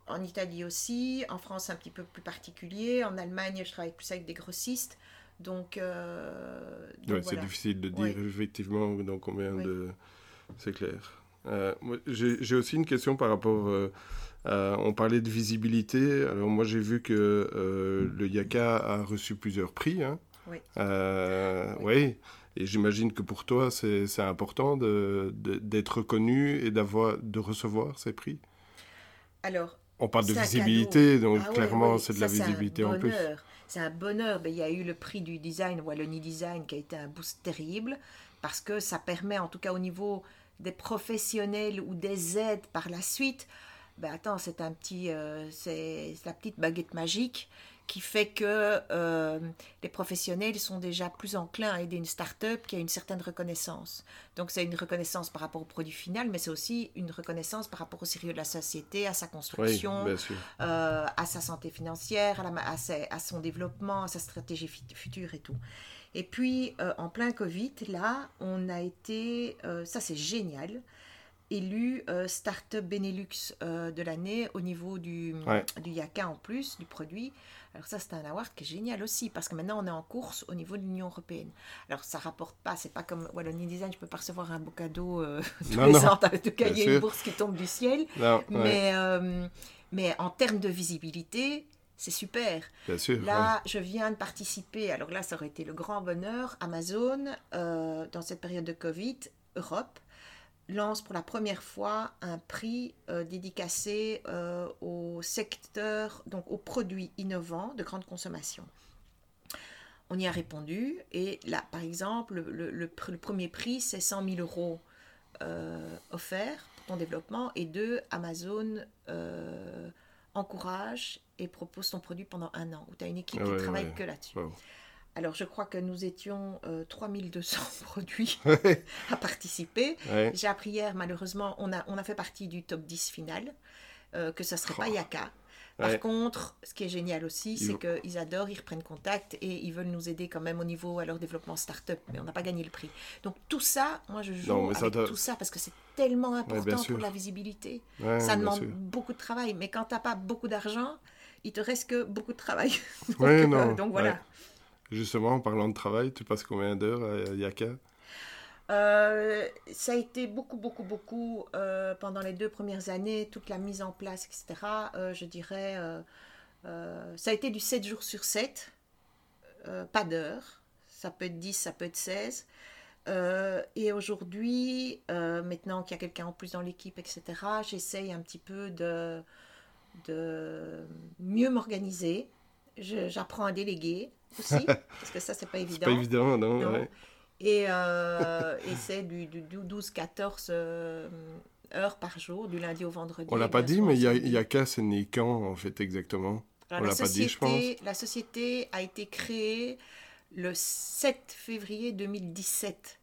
B: en Italie aussi, en France un petit peu plus particulier, en Allemagne je travaille plus avec des grossistes, donc...
A: donc c'est difficile de dire effectivement dans combien de... C'est clair. J'ai aussi une question par rapport euh, on parlait de visibilité. Alors moi j'ai vu que euh, le Yaka a reçu plusieurs prix. Hein. Oui. Euh, oui. Et j'imagine que pour toi c'est important d'être reconnu et d'avoir de recevoir ces prix.
B: Alors.
A: On parle de visibilité, donc ah clairement c'est de la visibilité en plus.
B: C'est un bonheur. Ben, il y a eu le prix du design, Wallonie Design, qui a été un boost terrible parce que ça permet, en tout cas au niveau des professionnels ou des aides par la suite, ben attends, c'est un petit, euh, c'est la petite baguette magique qui fait que euh, les professionnels sont déjà plus enclins à aider une start-up qui a une certaine reconnaissance. Donc c'est une reconnaissance par rapport au produit final, mais c'est aussi une reconnaissance par rapport au sérieux de la société, à sa construction, euh, à sa santé financière, à, la, à, son développement, à sa stratégie future et tout. Et puis en plein Covid, là, on a été, ça c'est génial, élu euh, Startup Benelux euh, de l'année au niveau du, du Yaka en plus, du produit. Alors ça, c'est un award qui est génial aussi, parce que maintenant, on est en course au niveau de l'Union européenne. Alors, ça rapporte pas, c'est pas comme Wallonie Design, je peux pas recevoir un beau cadeau euh, (laughs) tous les ans, en tout cas, il y a une bourse qui tombe du ciel. mais, mais en termes de visibilité, c'est super.
A: Bien sûr,
B: là, je viens de participer, alors là, ça aurait été le grand bonheur, Amazon, dans cette période de Covid, Europe, lance pour la première fois un prix euh, dédicacé euh, au secteur, donc aux produits innovants de grande consommation. On y a répondu et là, par exemple, le, premier prix, c'est 100 000 euros euh, offerts pour ton développement et deux, Amazon encourage et propose ton produit pendant un an, où tu as une équipe ah qui travaille que là-dessus. Alors, je crois que nous étions 3200 euh, (laughs) produits (laughs) à participer. J'ai appris hier, malheureusement, on a, on a fait partie du top 10 final, euh, que ça ne serait pas oh. Yaka. Par contre, ce qui est génial aussi, c'est qu'ils adorent, ils reprennent contact et ils veulent nous aider quand même au niveau à leur développement start-up, mais on n'a pas gagné le prix. Donc tout ça, moi je joue avec tout ça parce que c'est tellement important pour la visibilité. ça demande beaucoup de travail, mais quand tu n'as pas beaucoup d'argent, il te reste que beaucoup de travail. (laughs) donc, euh, donc voilà.
A: Justement, en parlant de travail, tu passes combien d'heures à Yaka?
B: Euh, ça a été beaucoup, beaucoup, beaucoup euh, pendant les deux premières années, toute la mise en place, etc. Euh, je dirais, ça a été du 7 jours sur 7, pas d'heures. Ça peut être 10, ça peut être 16. et aujourd'hui, maintenant qu'il y a quelqu'un en plus dans l'équipe, etc., j'essaye un petit peu de mieux m'organiser. J'apprends à déléguer aussi, (laughs) parce que ça, c'est pas évident.
A: pas évident, non.
B: Et, euh, et c'est du, du 12-14 euh, heures par jour, du lundi au vendredi.
A: On l'a pas dit, mais il y a, y a qu'à, c'est né quand, en fait, exactement? On l'a pas dit, je pense.
B: La société a été créée le 7 février 2017.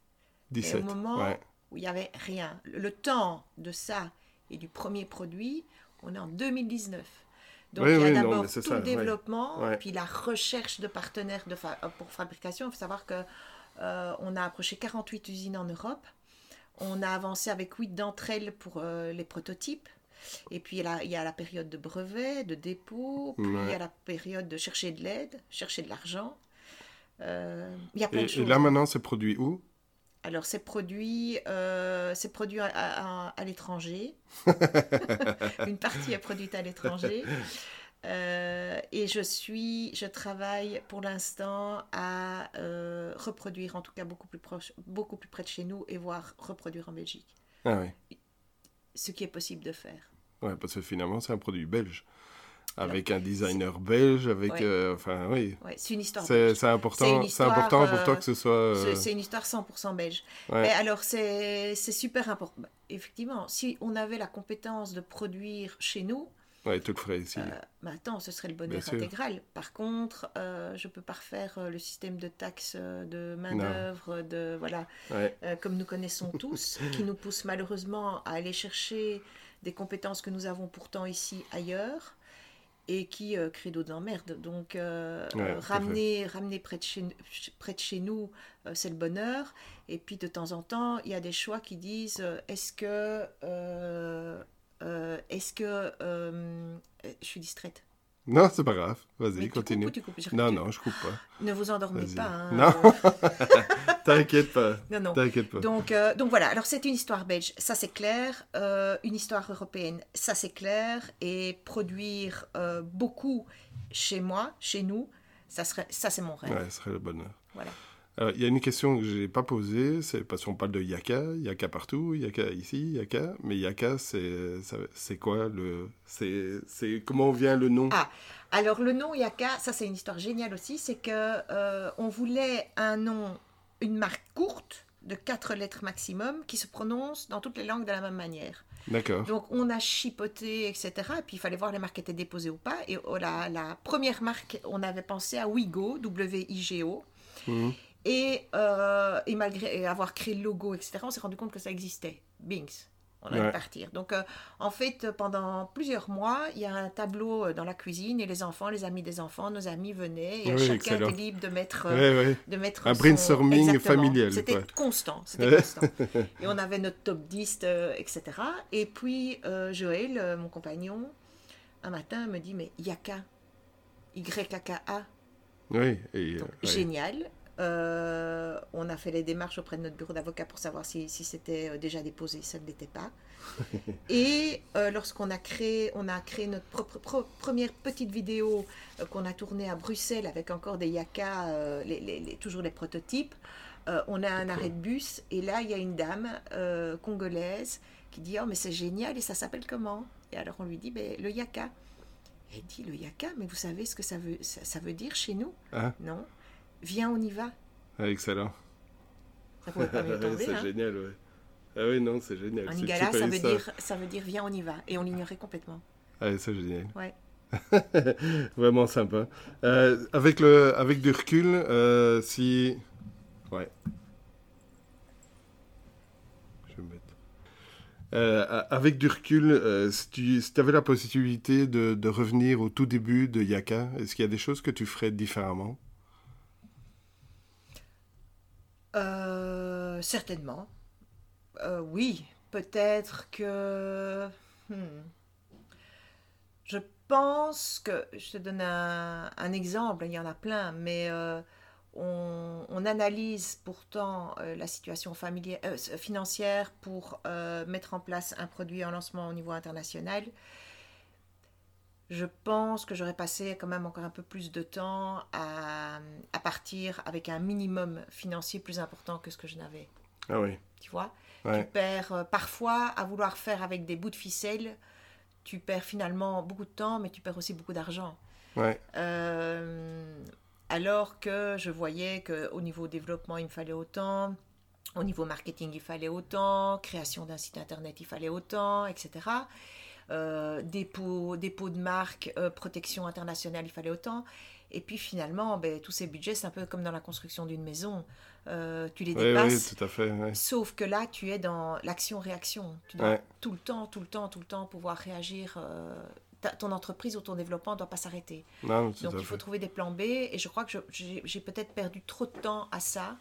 A: 17.
B: au moment
A: ouais.
B: où il n'y avait rien, le temps de ça et du premier produit, on est en 2019. Donc
A: Oui,
B: il y a
A: oui,
B: d'abord tout
A: ça,
B: le développement,
A: Ouais.
B: puis la recherche de partenaires de fa- euh, pour fabrication. Il faut savoir que euh, on a approché 48 usines en Europe. On a avancé avec 8 d'entre elles pour euh, les prototypes. Et puis il y, a la, il y a la période de brevet, de dépôt, puis il y a la période de chercher de l'aide, chercher de l'argent. Euh, il y a plein
A: Et,
B: de
A: et
B: choses.
A: là maintenant, c'est produit où?
B: Alors, c'est produit, euh, c'est produit à, à- à l'étranger. (laughs) Une partie est produite à l'étranger. Euh, et je suis, je travaille pour l'instant à euh, reproduire, en tout cas beaucoup plus proche, beaucoup plus près de chez nous, et voir reproduire en Belgique,
A: Ah oui.
B: ce qui est possible de faire.
A: Ouais, parce que finalement, c'est un produit belge. Avec un designer belge, avec...
B: Ouais.
A: euh, enfin, oui.
B: Ouais, c'est une histoire.
A: C'est
B: belge.
A: c'est
B: C'est
A: important,
B: histoire,
A: important pour toi
B: euh,
A: que ce soit... euh,
B: C'est- une histoire 100% belge.
A: ouais.
B: Mais alors, c'est c'est super important. Bah, Effectivement, si on avait la compétence de produire chez nous,
A: Ouais, tu le ferais ici.
B: Euh, mais attends, ce serait le bonheur intégral. Par contre, euh, je peux pas refaire le système de taxes de main d'œuvre, de voilà,
A: Ouais.
B: euh, comme nous connaissons tous, (laughs) qui nous pousse malheureusement à aller chercher des compétences que nous avons pourtant ici ailleurs et qui euh, créent d'autres emmerdes. Donc euh,
A: Ouais,
B: euh, ramener, ramener près de chez, près de chez nous, euh, c'est le bonheur. Et puis de temps en temps, il y a des choix qui disent euh, est-ce que est-ce que je suis distraite?
A: Non, c'est pas grave. Vas-y,
B: tu
A: continue.
B: coupes ou tu coupes? Je-
A: Non, non, je coupe pas.
B: Ne vous endormez pas. hein,
A: Non. (laughs) T'inquiète pas.
B: non, non.
A: T'inquiète pas.
B: Donc, euh, donc voilà, alors c'est une histoire belge, ça c'est clair, Euh, une histoire européenne, ça c'est clair, et produire euh, beaucoup chez moi, chez nous, ça, serait, ça c'est mon rêve.
A: Ouais, ce serait le bonheur.
B: Voilà.
A: Alors, Il y a une question que je n'ai pas posée, c'est parce qu'on parle de Yaka, Yaka partout, Yaka ici, Yaka, mais Yaka, c'est quoi le... C'est c'est- comment vient le nom?
B: Ah, alors le nom Yaka, ça c'est une histoire géniale aussi, c'est que euh, on voulait un nom, une marque courte de quatre lettres maximum qui se prononce dans toutes les langues de la même manière.
A: D'accord.
B: Donc on a chipoté, etc. Et puis il fallait voir les marques étaient déposées ou pas. Et oh, la, la première marque, on avait pensé à Wigo, W-I-G-O.
A: Mhm.
B: Et, euh, et malgré avoir créé le logo, etc., on s'est rendu compte que ça existait. Bings. On allait
A: Ouais.
B: partir. Donc, euh, en fait, pendant plusieurs mois, il y a un tableau euh, dans la cuisine et les enfants, les amis des enfants, nos amis venaient et
A: Oui,
B: chacun
A: excellent.
B: était libre de mettre, euh,
A: Ouais, ouais.
B: de mettre
A: Un
B: son-
A: brainstorming
B: Exactement.
A: familial,
B: C'était constant, (laughs) c'était constant. Et on avait notre top 10, euh, etc. Et puis Joël, mon compagnon, un matin me dit, mais Yaka, Y-A-K-A,
A: Oui, et,
B: donc, génial. Euh, on a fait les démarches auprès de notre bureau d'avocat pour savoir si, si c'était euh, déjà déposé, ça ne l'était pas. (laughs) Et euh, lorsqu'on a créé, on a créé notre propre, pro- première petite vidéo euh, qu'on a tournée à Bruxelles avec encore des yaka, les, les- les- toujours les prototypes. on a un arrêt de bus et là il y a une dame congolaise qui dit oh mais c'est génial et ça s'appelle comment? Et alors on lui dit ben, le yaka. Et elle dit le yaka, mais vous savez ce que ça veut, ça, ça veut dire chez nous?
A: Ah.
B: Non. Viens, on y va.
A: Ah, excellent.
B: Ça pouvait pas mieux tomber. (laughs)
A: c'est
B: hein.
A: génial, ouais. Ah oui, non, c'est génial.
B: En
A: C'est
B: Igala, ça veut,
A: ça.
B: dire, ça veut dire viens, on y va. Et on l'ignorait complètement.
A: Ah, c'est génial.
B: Ouais. (laughs)
A: Vraiment sympa. Euh, avec, le, avec du recul, euh, si... Ouais. Je vais me mettre... Euh, avec du recul, si tu si avais la possibilité de, de revenir au tout début de Yaka, est-ce qu'il y a des choses que tu ferais différemment?
B: Euh, certainement. Euh, oui, peut-être que. hmm. Je pense que. Je te donne un, exemple, il y en a plein, mais euh, on, analyse pourtant la situation financière pour mettre en place un produit en lancement au niveau international. Je pense que j'aurais passé quand même encore un peu plus de temps à, à partir avec un minimum financier plus important que ce que je n'avais.
A: Ah oui.
B: Tu vois? Tu perds euh, parfois à vouloir faire avec des bouts de ficelle, tu perds finalement beaucoup de temps, mais tu perds aussi beaucoup d'argent.
A: Ouais.
B: Euh, alors que je voyais qu'au niveau développement, il me fallait autant, au niveau marketing, il fallait autant, création d'un site internet, il fallait autant, etc. dépôt, dépôt de marque, protection internationale, il fallait autant. Et puis finalement, ben, tous ces budgets, c'est un peu comme dans la construction d'une maison. Euh, tu les dépasses.
A: Oui, tout à fait.
B: Sauf que là, tu es dans l'action-réaction. Tu dois tout le temps, tout le temps, tout le temps pouvoir réagir. Euh, ton entreprise ou ton développement ne doit pas s'arrêter. Donc il faut trouver des plans B. Et je crois que j'ai peut-être perdu trop de temps à ça.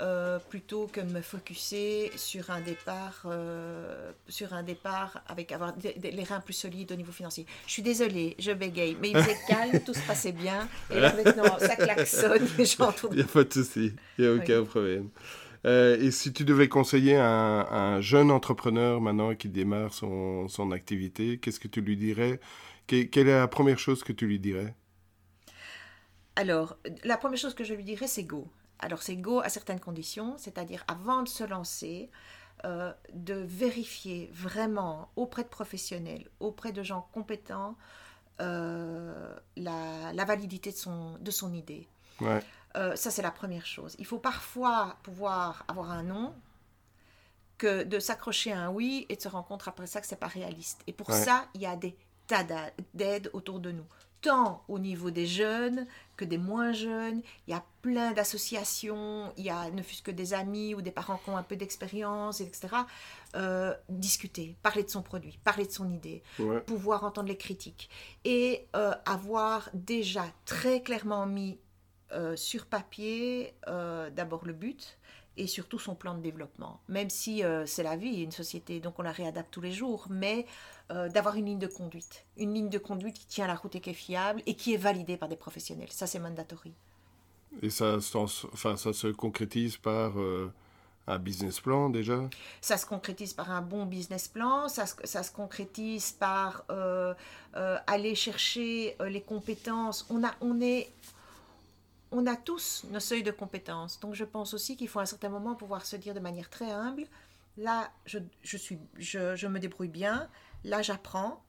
B: Euh, plutôt que de me focuser sur un départ, euh, sur un départ avec avoir les reins plus solides au niveau financier. Je suis désolée, je bégaye, mais il faisait calme, (laughs) tout se passait bien. Et là maintenant, ça klaxonne,
A: les gens Il n'y a pas de souci, il n'y a aucun problème. Euh, et si tu devais conseiller un, un, jeune entrepreneur maintenant qui démarre son, son activité, qu'est-ce que tu lui dirais? Quelle est la première chose que tu lui dirais?
B: Alors, la première chose que je lui dirais, c'est go. Alors c'est go à certaines conditions, c'est-à-dire avant de se lancer, euh, de vérifier vraiment auprès de professionnels, auprès de gens compétents, euh, la, validité de son, de son idée. Euh, ça, c'est la première chose. Il faut parfois pouvoir avoir un non que de s'accrocher à un oui et de se rendre compte après ça que c'est pas réaliste. Et pour ça, il y a des tas d'aides autour de nous tant au niveau des jeunes que des moins jeunes. Il y a plein d'associations, il y a ne fût-ce que des amis ou des parents qui ont un peu d'expérience, etc. Euh, discuter, parler de son produit, parler de son idée, pouvoir entendre les critiques et euh, avoir déjà très clairement mis euh, sur papier d'abord le but, et surtout son plan de développement. Même si c'est la vie, une société, donc on la réadapte tous les jours, mais euh, d'avoir une ligne de conduite. Une ligne de conduite qui tient la route et qui est fiable et qui est validée par des professionnels. Ça, c'est mandatory.
A: Et ça, enfin, ça se concrétise par euh, un business plan déjà?
B: Ça se concrétise par un bon business plan, ça se, ça se concrétise par euh, aller chercher les compétences. On, a, on, est, on a tous nos seuils de compétences. Donc je pense aussi qu'il faut à un certain moment pouvoir se dire de manière très humble, là, je, je, suis, je, je me débrouille bien, là j'apprends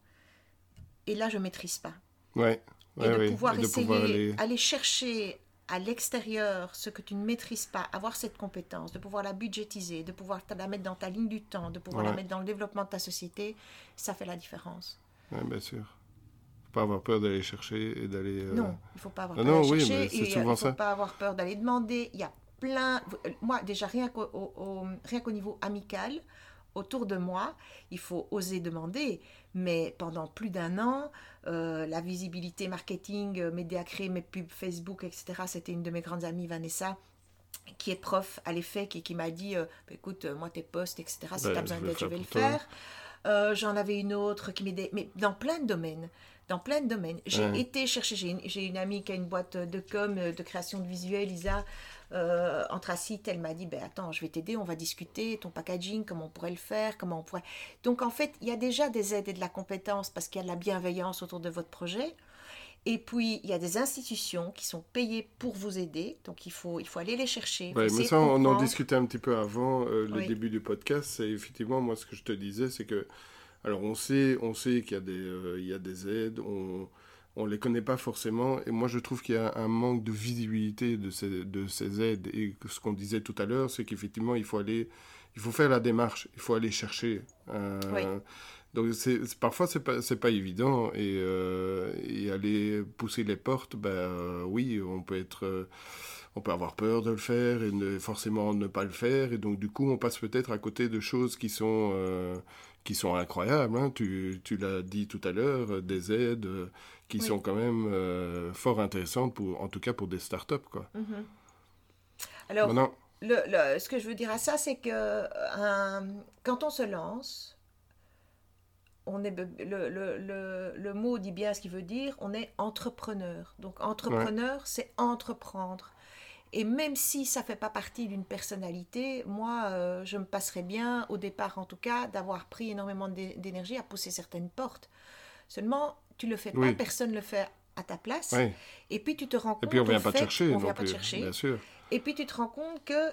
B: et là je maîtrise pas.
A: Ouais.
B: et de pouvoir essayer, aller... chercher à l'extérieur ce que tu ne maîtrises pas, avoir cette compétence, de pouvoir la budgétiser, de pouvoir la mettre dans ta ligne du temps, de pouvoir la mettre dans le développement de ta société, ça fait la différence.
A: Oui, bien sûr. Pas avoir peur d'aller chercher et d'aller... Euh,
B: non, il faut pas avoir peur d'aller chercher. il ne faut pas avoir peur d'aller demander. Il y a plein... Moi, déjà, rien qu'au niveau amical, autour de moi, il faut oser demander. Mais pendant plus d'un an, euh, la visibilité marketing, euh, médias créés, mes pubs Facebook, etc., c'était une de mes grandes amies, Vanessa, qui est prof à l'EFEC et qui m'a dit euh, bah, écoute, moi, tes postes, etc., si tu as besoin d'aide, je vais le faire. J'en avais une autre qui m'aidait, mais dans plein de domaines dans plein de domaines. J'ai été chercher, j'ai une, une, amie qui a une boîte de com, de création de visuels, Lisa, euh, anthracite, elle m'a dit, ben attends, je vais t'aider, on va discuter, ton packaging, comment on pourrait le faire, comment on pourrait... Donc en fait, il y a déjà des aides et de la compétence parce qu'il y a de la bienveillance autour de votre projet. Et puis, il y a des institutions qui sont payées pour vous aider. Donc, il faut, il faut aller les chercher.
A: mais ça, on en discutait un petit peu avant euh, le début du podcast. C'est effectivement, moi, ce que je te disais, c'est que, alors, on sait, on sait qu'il y, a des, euh, il y a des aides. On, ne les connaît pas forcément. Et moi, je trouve qu'il y a un manque de visibilité de ces, de ces aides. Et ce qu'on disait tout à l'heure, c'est qu'effectivement, il faut aller, il faut faire la démarche, il faut aller chercher. Euh, donc, c'est, parfois, c'est pas, pas évident. Et, euh, et, aller pousser les portes, ben, euh, oui, on peut être. on peut avoir peur de le faire et ne, forcément ne pas le faire. Et donc, du coup, on passe peut-être à côté de choses qui sont, qui sont incroyables. Hein. Tu, tu l'as dit tout à l'heure, des aides qui sont quand même euh, fort intéressantes, pour, en tout cas pour des startups. Quoi.
B: Mhm. Alors, le, ce que je veux dire à ça, c'est que euh, quand on se lance, on est, le, le, le, mot dit bien ce qu'il veut dire, on est entrepreneur. Donc entrepreneur, c'est entreprendre. Et même si ça ne fait pas partie d'une personnalité, moi, euh, je me passerais bien, au départ en tout cas, d'avoir pris énormément d'énergie à pousser certaines portes. Seulement, tu le fais pas, personne le fait à ta place. Et puis tu te rends compte.
A: Et puis on vient pas te chercher. On vient pas te chercher. Bien sûr.
B: Et puis tu te rends compte que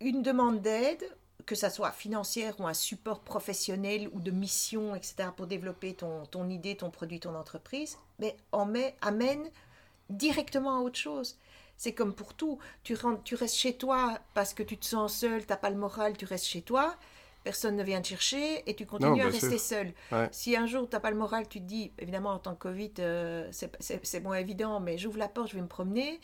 B: une demande d'aide, que ça soit financière ou un support professionnel ou de mission, etc., pour développer ton, ton idée, ton produit, ton entreprise, mais en met, amène directement à autre chose. C'est comme pour tout. Tu, rentres, tu restes chez toi parce que tu te sens seul, tu n'as pas le moral, tu restes chez toi. personne ne vient te chercher et tu continues à rester seul. Si un jour tu n'as pas le moral, tu te dis, évidemment en tant que Covid, euh, c'est moins évident, mais j'ouvre la porte, je vais me promener,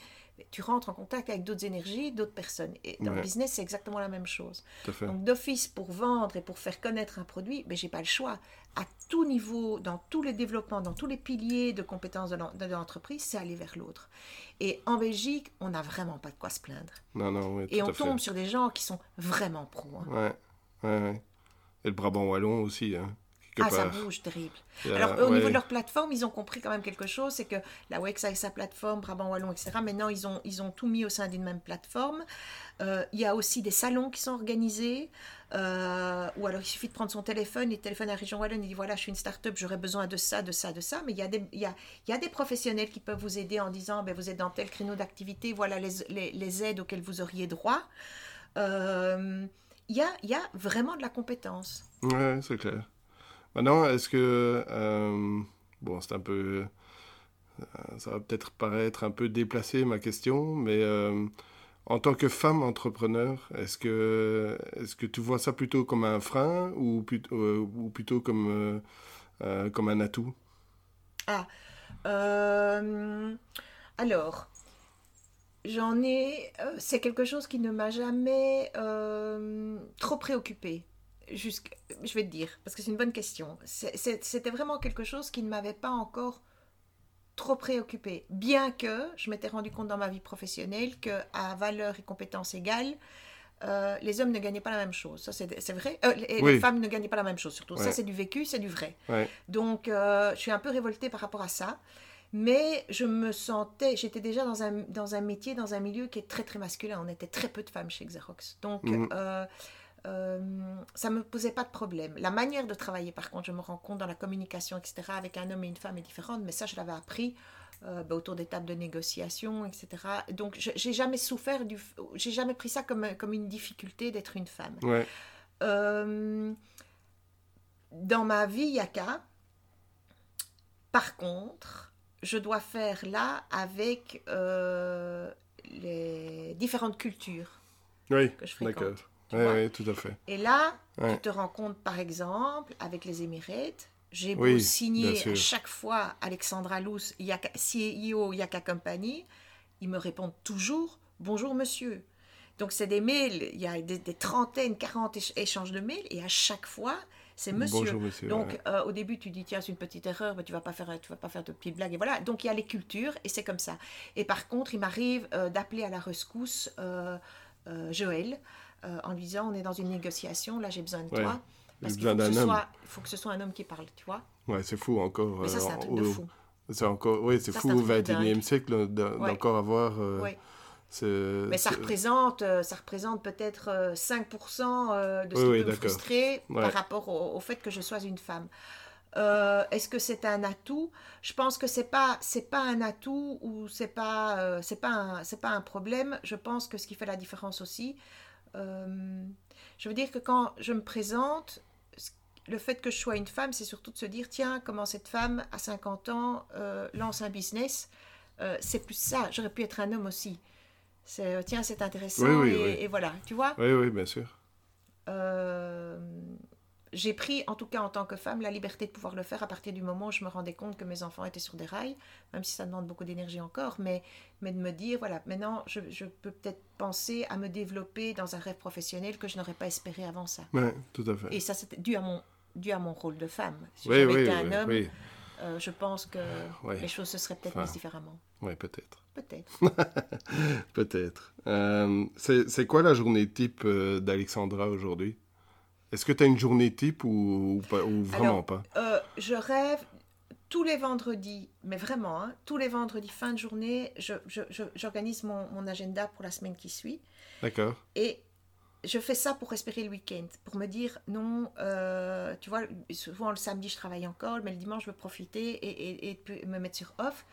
B: tu rentres en contact avec d'autres énergies, d'autres personnes. Et dans le business, c'est exactement la même chose. Donc d'office, pour vendre et pour faire connaître un produit, mais j'ai pas le choix. À tout niveau, dans tous les développements, dans tous les piliers de compétences de l'entreprise, c'est aller vers l'autre. Et en Belgique, on n'a vraiment pas de quoi se plaindre.
A: Non, non, oui,
B: Et on tombe sur des gens qui sont vraiment pros.
A: Hein. Ouais, ouais, ouais. Et le Brabant Wallon aussi. Hein.
B: Ah, ça bouge, terrible. Alors, au niveau de leur plateforme, ils ont compris quand même quelque chose, c'est que la WEX a sa plateforme, Brabant Wallon, etc. Maintenant, ils ont, ils ont tout mis au sein d'une même plateforme. Euh, il y a aussi des salons qui sont organisés, euh, ou alors il suffit de prendre son téléphone, il téléphone à la région Wallonne, il dit voilà, je suis une start-up, j'aurais besoin de ça, de ça, de ça. Mais il y, a des, il, y a, il y a des professionnels qui peuvent vous aider en disant ben, vous êtes dans tel créneau d'activité, voilà les, les, les, aides auxquelles vous auriez droit. Euh, il y, a, il y a vraiment de la compétence.
A: Oui, c'est clair. Maintenant, est-ce que... Euh, bon, c'est un peu... Euh, ça va peut-être paraître un peu déplacé ma question, mais euh, en tant que femme entrepreneur, est-ce que, est que tu vois ça plutôt comme un frein ou, plutôt, ou plutôt comme, comme un atout?
B: Ah, alors, j'en ai. c'est quelque chose qui ne m'a jamais trop préoccupée je vais te dire, parce que c'est une bonne question. C'était vraiment quelque chose qui ne m'avait pas encore trop préoccupé, bien que je m'étais rendu compte dans ma vie professionnelle que à valeur et compétences égales, euh, les hommes ne gagnaient pas la même chose. Ça, c'est vrai. Euh, et les femmes ne gagnaient pas la même chose, surtout. Ça, c'est du vécu, c'est du vrai. Donc, euh, je suis un peu révoltée par rapport à ça. Mais je me sentais, j'étais déjà dans un, dans un métier, dans un milieu qui est très, très masculin. On était très peu de femmes chez Xerox. Donc, mhm. Euh, ça me posait pas de problème. La manière de travailler, par contre, je me rends compte dans la communication, etc., avec un homme et une femme est différente, mais ça, je l'avais appris euh, bah, autour des tables de négociation, etc. Donc, j'ai jamais souffert du. J'ai jamais pris ça comme, comme une difficulté d'être une femme. Euh, dans ma vie yaka, par contre, je dois faire là avec les différentes cultures
A: oui, que je fréquente. Oui, tout à fait.
B: Et là, tu te rends compte, par exemple, avec les Émirats, j'ai beau signer à chaque fois Alexandra Luce, CEO Yaka Company, ils me répondent toujours Bonjour monsieur. Donc, c'est des mails, il y a des, trentaines, quarante échanges de mails, et à chaque fois, c'est monsieur. Bonjour, monsieur. Donc, euh, au début, tu dis tiens, c'est une petite erreur, mais tu vas pas faire, tu vas pas faire de petites blagues, et voilà. Donc, il y a les cultures, et c'est comme ça. Et par contre, il m'arrive euh, d'appeler à la rescousse euh, Joël. Euh, en lui disant on est dans une négociation, là j'ai besoin de toi. Parce qu'il faut, il faut que ce soit un homme qui parle, tu vois.
A: Ouais, c'est fou encore.
B: Mais ça, c'est un euh, truc de fou.
A: C'est encore, oui, c'est fou au XXIe siècle d'encore avoir.
B: Euh, Mais ça représente, ça représente peut-être 5% de ce qui peut me frustrer par rapport au, fait que je sois une femme. Est-ce que c'est un atout? Je pense que c'est pas c'est pas un atout ou c'est pas c'est pas c'est pas un problème. Je pense que ce qui fait la différence aussi, euh, je veux dire que quand je me présente, le fait que je sois une femme, c'est surtout de se dire, tiens, comment cette femme, à 50 ans, euh, lance un business. Euh, c'est plus ça. J'aurais pu être un homme aussi. C'est, tiens, c'est intéressant. et, voilà, tu vois?
A: Oui, oui, bien sûr
B: j'ai pris, en tout cas en tant que femme, la liberté de pouvoir le faire à partir du moment où je me rendais compte que mes enfants étaient sur des rails, même si ça demande beaucoup d'énergie encore, mais, mais de me dire, voilà, maintenant je, je peux peut-être penser à me développer dans un rêve professionnel que je n'aurais pas espéré avant ça.
A: Oui, tout à fait.
B: Et ça, c'était dû à mon, dû à mon rôle de femme. Si j'avais été un homme, euh, je pense que les choses se seraient peut-être mises différemment.
A: Oui, peut-être.
B: Peut-être. (laughs)
A: peut-être. Euh, c'est quoi la journée type euh, d'Alexandra aujourd'hui? Est-ce que tu as une journée type ou, ou, vraiment pas?
B: euh, Je rêve tous les vendredis, mais vraiment, hein, tous les vendredis, fin de journée, j'organise je, mon, mon, agenda pour la semaine qui suit.
A: D'accord.
B: Et je fais ça pour respirer le week-end, pour me dire non, euh, tu vois, souvent le samedi je travaille encore, mais le dimanche je veux profiter et, et, et me mettre sur off.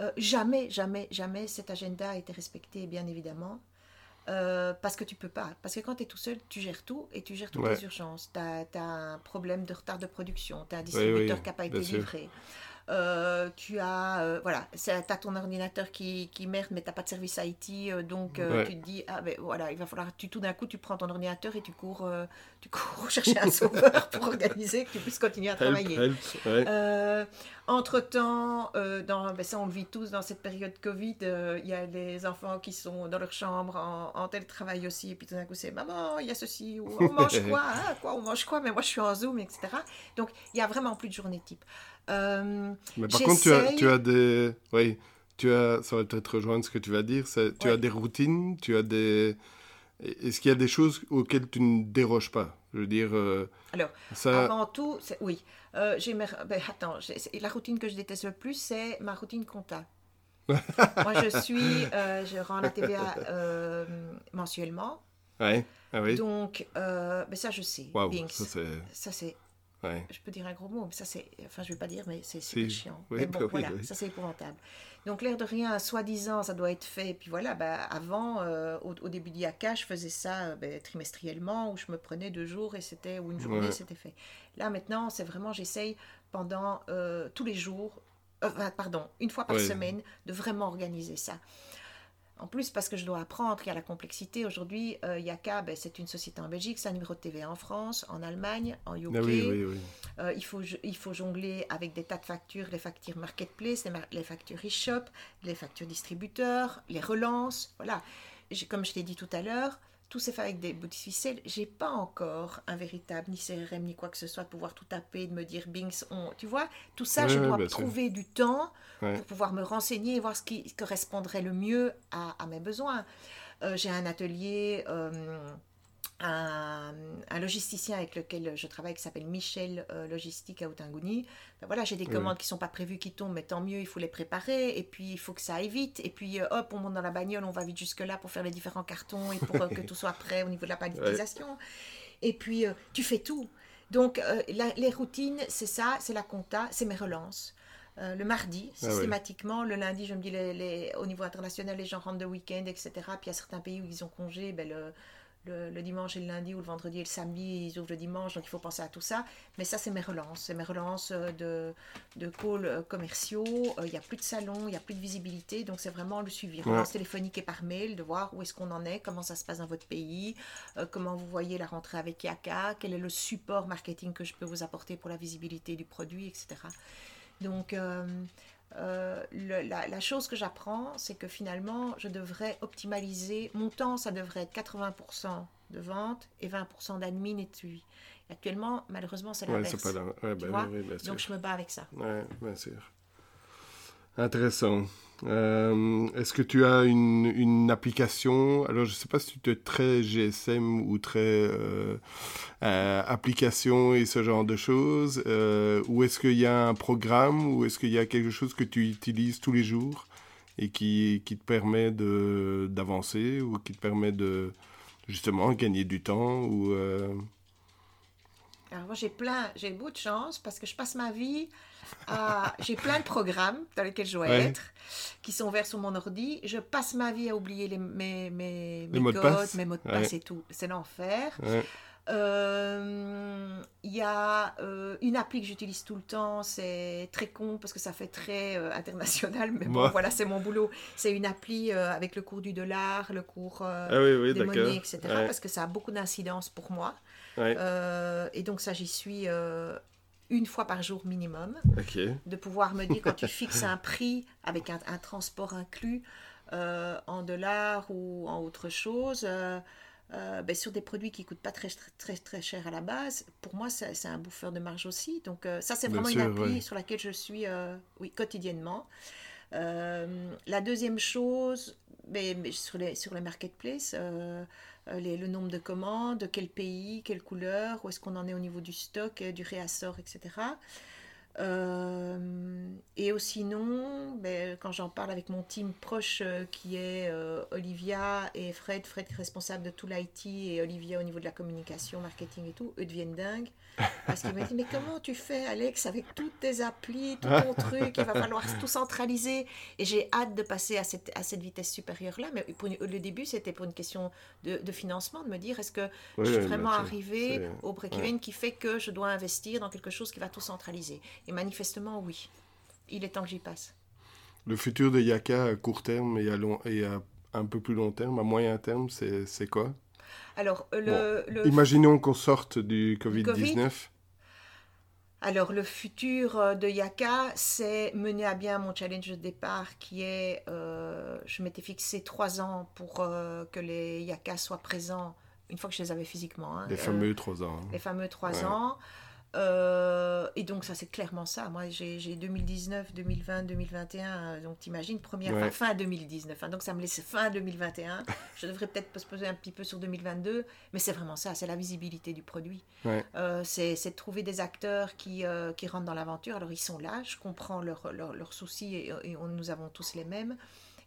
B: Euh, jamais, jamais, jamais cet agenda a été respecté, bien évidemment. Euh, parce que tu peux pas. Parce que quand tu es tout seul, tu gères tout et tu gères toutes les urgences. Tu as, un problème de retard de production, tu as un distributeur qui n'a pas été livré. Euh, tu as, euh, voilà, tu as ton ordinateur qui, qui merde, mais tu n'as pas de service IT, euh, donc tu te dis, ah ben voilà, il va falloir, tu, tout d'un coup, tu prends ton ordinateur et tu cours, tu cours (laughs) chercher un (laughs) sauveur pour organiser que tu puisses continuer à travailler. Entre-temps, dans, ben ça on le vit tous dans cette période Covid, il y a des enfants qui sont dans leur chambre en, en télétravail aussi, et puis tout d'un coup c'est, maman, il y a ceci, ou on (laughs) mange quoi, hein, quoi, on mange quoi, mais moi je suis en Zoom, etc. Donc il n'y a vraiment plus de journée type.
A: Euh, Mais par contre, tu as, tu as des. Oui, tu as. Ça va peut-être rejoindre ce que tu vas dire. Tu as des routines, tu as des. Est-ce qu'il y a des choses auxquelles tu ne déroges pas? Je veux dire. Euh,
B: Alors, ça... avant tout, oui. Euh, j'ai ben, attends, la routine que je déteste le plus, c'est ma routine compta. (laughs) Moi, je suis. je rends la TVA mensuellement.
A: Ouais. Ah oui.
B: Donc, ben ça, je sais.
A: Wow, ça,
B: c'est je peux dire un gros mot, mais ça c'est, enfin je vais pas dire, mais c'est chiant. mais bon, voilà, ça c'est épouvantable. Donc l'air de rien, soi-disant, ça doit être fait. Et puis voilà, bah, avant, euh, au, début d'IACA, je faisais ça euh, bah, trimestriellement, où je me prenais deux jours et c'était, ou une journée, c'était fait. Là maintenant, c'est vraiment, j'essaye pendant euh, tous les jours, pardon, une fois par semaine, de vraiment organiser ça. En plus, parce que je dois apprendre, il y a la complexité. Aujourd'hui, euh, Yaka, ben, c'est une société en Belgique, c'est un numéro de TV en France, en Allemagne, en UK. Ah euh, il, faut, il faut jongler avec des tas de factures, les factures marketplace, les, factures e-shop, les factures distributeurs, les relances. Voilà. Comme je l'ai dit tout à l'heure, tout s'est fait avec des bouts de ficelle. J'ai pas encore un véritable ni CRM ni quoi que ce soit de pouvoir tout taper, de me dire Bings, on... tu vois, tout ça, je dois trouver du temps pour pouvoir me renseigner et voir ce qui correspondrait le mieux à, mes besoins. Euh, j'ai un atelier. Euh, un, logisticien avec lequel je travaille qui s'appelle Michel euh, Logistique à Outanguni. Ben voilà, j'ai des commandes qui sont pas prévues qui tombent, mais tant mieux, il faut les préparer. Et puis il faut que ça aille vite. Et puis euh, hop, on monte dans la bagnole, on va vite jusque là pour faire les différents cartons et pour euh, que (laughs) tout soit prêt au niveau de la palettisation. Et puis tu fais tout. Donc les routines, c'est ça, c'est la compta, c'est mes relances. le mardi, ah systématiquement. Le lundi, je me dis, les, au niveau international, les gens rentrent de week-end, etc. Puis il y a certains pays où ils ont congé, ben, le, le, dimanche et le lundi ou le vendredi et le samedi, ils ouvrent le dimanche, donc il faut penser à tout ça. Mais ça, c'est mes relances. C'est mes relances euh, de, de calls euh, commerciaux. Euh, il n'y a plus de salon, il n'y a plus de visibilité. Donc, c'est vraiment le suivi. Relance téléphonique et par mail, de voir où est-ce qu'on en est, comment ça se passe dans votre pays, comment vous voyez la rentrée avec Yaka, quel est le support marketing que je peux vous apporter pour la visibilité du produit, etc. Donc, euh, la, chose que j'apprends, c'est que finalement, je devrais optimaliser. Mon temps, ça devrait être 80% de vente et 20% d'admin et de suivi. Actuellement, malheureusement, c'est l'inverse. Ouais, ben Donc, je me bats avec ça.
A: Oui, bien sûr. Intéressant. Euh, est-ce que tu as une, une application? Alors, je ne sais pas si tu es très GSM ou très euh, euh, application et ce genre de choses. ou est-ce qu'il y a un programme ou est-ce qu'il y a quelque chose que tu utilises tous les jours et qui, qui te permet d'avancer ou qui te permet de justement gagner du temps ou
B: Alors, moi, j'ai plein, j'ai beaucoup de chance parce que je passe ma vie ah, (laughs) j'ai plein de programmes dans lesquels je dois être, qui sont ouverts sur mon ordi. Je passe ma vie à oublier les, mes, mes, mes codes, mes mots de passe et tout. C'est l'enfer. Euh, il y a euh, une appli que j'utilise tout le temps, c'est très con parce que ça fait très euh, international, mais bon, voilà, c'est mon boulot. C'est une appli avec le cours du dollar, le cours ah des monnaies, etc. Parce que ça a beaucoup d'incidence pour moi. Et donc ça, j'y suis une fois par jour minimum. De pouvoir me dire quand tu (laughs) fixes un prix avec un, transport inclus euh, en dollars ou en autre chose, euh, euh, ben, sur des produits qui ne coûtent pas très, très, très cher à la base, pour moi, c'est un bouffeur de marge aussi. Donc ça, c'est vraiment une appli sur laquelle je suis oui, quotidiennement. La deuxième chose, mais sur, les, sur les marketplaces, euh, le nombre de commandes, quel pays, quelle couleur, où est-ce qu'on en est au niveau du stock, euh, du réassort, etc. Euh, et sinon, ben, quand j'en parle avec mon team proche euh, qui est euh, Olivia et Fred, Fred est responsable de tout l'IT et Olivia au niveau de la communication, marketing et tout, eux deviennent dingues. Parce qu'ils me disent Mais comment tu fais, Alex, avec toutes tes applis, tout ton truc Il va falloir tout centraliser. Et j'ai hâte de passer à cette, à cette vitesse supérieure-là. Mais pour le début, c'était pour une question de, de, financement, de me dire Est-ce que je suis vraiment arrivé au break-even qui fait que je dois investir dans quelque chose qui va tout centraliser et manifestement, oui. il est temps que j'y passe.
A: Le futur de Yaka à court terme et à, long, et à un peu plus long terme, à moyen terme, c'est quoi?
B: Alors, le,
A: Imaginons qu'on sorte du Covid-19.
B: alors, le futur euh, de Yaka, c'est mener à bien mon challenge de départ qui est, euh, je m'étais fixé trois ans pour euh, que les Yaka soient présents une fois que je les avais physiquement. Hein,
A: les fameux trois ans. Hein.
B: Les fameux trois ans. Euh, et donc ça c'est clairement ça. Moi j'ai 2019, 2020, 2021. Donc t'imagines première fin, 2019. Hein. donc ça me laisse fin 2021. je devrais peut-être se poser un petit peu sur 2022, mais c'est vraiment ça. C'est la visibilité du produit. Euh, c'est de trouver des acteurs qui, euh, qui rentrent dans l'aventure. Alors ils sont là. Je comprends leurs leur, soucis et, nous avons tous les mêmes.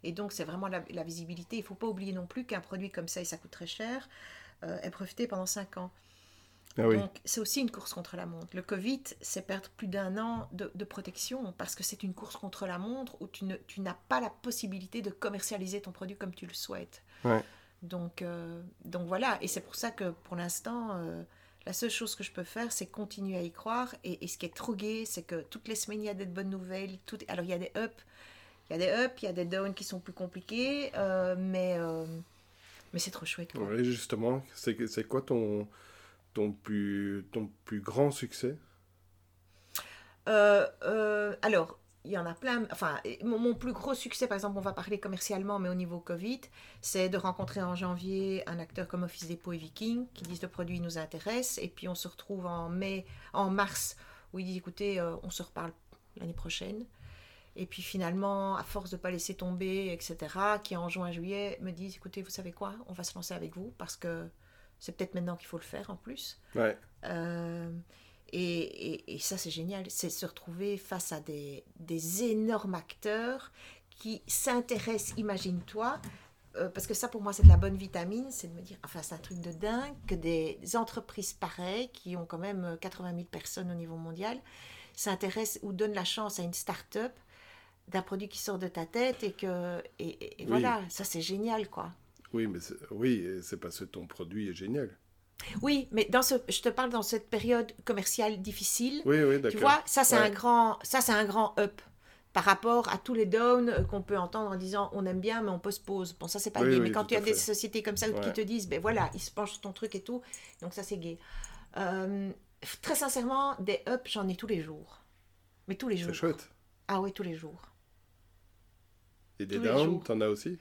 B: Et donc c'est vraiment la, visibilité. Il faut pas oublier non plus qu'un produit comme ça et ça coûte très cher est profité pendant 5 ans. Ah Donc, c'est aussi une course contre la montre. Le Covid, c'est perdre plus d'un an de, protection parce que c'est une course contre la montre où tu, n'as pas la possibilité de commercialiser ton produit comme tu le souhaites. Donc, euh, donc voilà, et c'est pour ça que pour l'instant, euh, la seule chose que je peux faire, c'est continuer à y croire. Et, ce qui est trop gai, c'est que toutes les semaines, il y a des bonnes nouvelles. Tout... Alors, il y a des ups, il y a des ups, il y a des downs qui sont plus compliqués, euh, mais, mais c'est trop chouette.
A: Oui, justement, c'est quoi ton ton plus, ton plus grand succès
B: euh, euh, Alors, il y en a plein. Enfin, mon, plus gros succès, par exemple, on va parler commercialement, mais au niveau Covid, c'est de rencontrer en janvier un acteur comme Office Depot et Viking qui disent le produit nous intéresse. Et puis on se retrouve en mai, en mars, où ils disent écoutez, euh, on se reparle l'année prochaine. Et puis finalement, à force de ne pas laisser tomber, etc., qui en juin, juillet, me disent écoutez, vous savez quoi, on va se lancer avec vous parce que c'est peut-être maintenant qu'il faut le faire en plus.
A: Ouais.
B: Euh, et, et, ça, c'est génial. C'est se retrouver face à des, des énormes acteurs qui s'intéressent, imagine-toi, euh, parce que ça, pour moi, c'est de la bonne vitamine, c'est de me dire, enfin, c'est un truc de dingue que des entreprises pareilles, qui ont quand même 80 000 personnes au niveau mondial, s'intéressent ou donnent la chance à une start-up d'un produit qui sort de ta tête et que et, voilà ça c'est génial quoi
A: oui, mais oui, c'est parce que ton produit est génial.
B: Oui, mais dans ce, je te parle dans cette période commerciale difficile.
A: Oui, oui, d'accord.
B: Tu vois, ça c'est un grand, ça c'est un grand up par rapport à tous les downs euh, qu'on peut entendre en disant on aime bien mais on pose-pose. Bon, ça c'est pas gay, mais quand tu as des sociétés comme ça qui te disent ben voilà, ils se penchent sur ton truc et tout, donc ça c'est gay. Euh, très sincèrement, des ups, j'en ai tous les jours. Mais tous les jours.
A: C'est chouette.
B: Ah oui, tous les jours.
A: Et des downs, t'en as aussi?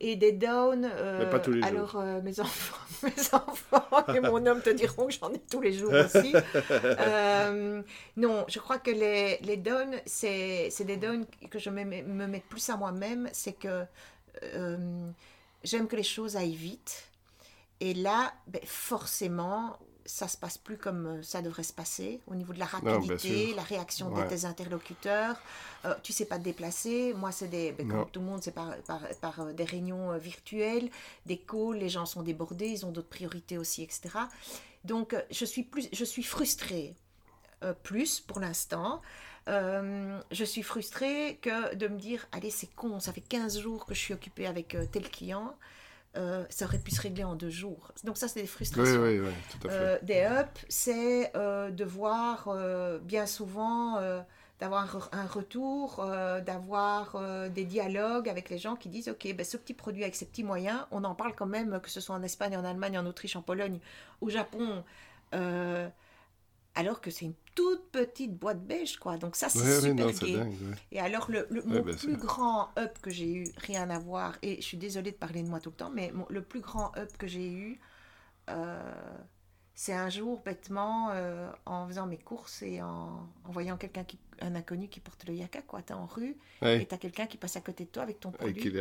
B: Et des downs.
A: Euh, pas tous les
B: alors,
A: jours.
B: Euh, mes enfants, (laughs) mes enfants et mon homme te diront que j'en ai tous les jours aussi. (laughs) Euh, non, je crois que les, les downs, c'est des downs que je me, me mets plus à moi-même. C'est que j'aime que les choses aillent vite. Et là, ben, forcément, ça se passe plus comme euh, ça devrait se passer au niveau de la rapidité, la réaction de tes interlocuteurs. Euh, tu sais pas te déplacer. Moi, c'est des, ben, comme tout le monde, c'est par, par, par, euh, des réunions euh, virtuelles, des calls. Les gens sont débordés, ils ont d'autres priorités aussi, etc. Donc, je suis plus, je suis frustrée plus pour l'instant. je suis frustrée que de me dire, allez, c'est con, ça fait 15 jours que je suis occupée avec tel client. Euh, ça aurait pu se régler en deux jours. Donc ça, c'est des frustrations.
A: Oui, oui, oui, tout à fait. Euh,
B: des ups, c'est euh, de voir bien souvent, d'avoir un retour, d'avoir des dialogues avec les gens qui disent, OK, ben, ce petit produit avec ces petits moyens, on en parle quand même, que ce soit en Espagne, en Allemagne, en Autriche, en Pologne, au Japon alors que c'est une toute petite boîte beige, quoi. Donc ça, c'est super gai. Et alors, le, mon plus grand up que j'ai eu, rien à voir, et je suis désolée de parler de moi tout le temps, mais le plus grand up que j'ai eu, euh, c'est un jour, bêtement, euh, en faisant mes courses et en, voyant quelqu'un, qui, un inconnu qui porte le yaka, quoi. T'es en rue, et t'as quelqu'un qui passe à côté de toi avec ton produit.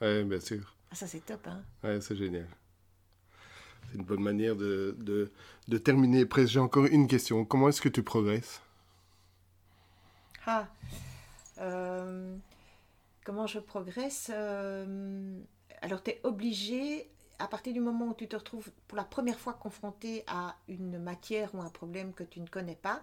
A: ouais, bien sûr.
B: Ah, ça, c'est top, hein.
A: Ouais, c'est génial. C'est une bonne manière de, de, de terminer. J'ai encore une question. Comment est-ce que tu progresses?
B: Ah, euh, comment je progresse euh, Alors, tu es obligé, à partir du moment où tu te retrouves pour la première fois confronté à une matière ou un problème que tu ne connais pas,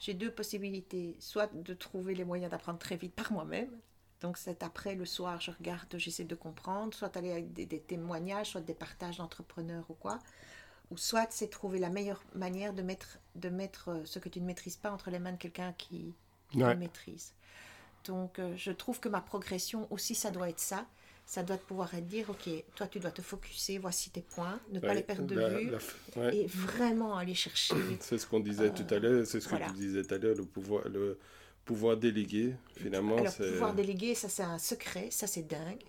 B: j'ai deux possibilités. Soit de trouver les moyens d'apprendre très vite par moi-même, donc c'est après le soir, je regarde, j'essaie de comprendre, soit aller avec des, témoignages, soit des partages d'entrepreneurs ou quoi. Ou soit c'est trouver la meilleure manière de mettre, de mettre euh, ce que tu ne maîtrises pas entre les mains de quelqu'un qui, ouais. maîtrise. Donc, euh, je trouve que ma progression aussi, ça doit être ça. Ça doit pouvoir être dire, OK, toi, tu dois te focuser, voici tes points, ne pas les perdre de vue et vraiment aller chercher.
A: C'est ce qu'on disait tout à l'heure, c'est ce que tu disais tout à l'heure, le pouvoir, le pouvoir déléguer, finalement.
B: Alors, pouvoir déléguer, ça, c'est un secret, ça, c'est dingue.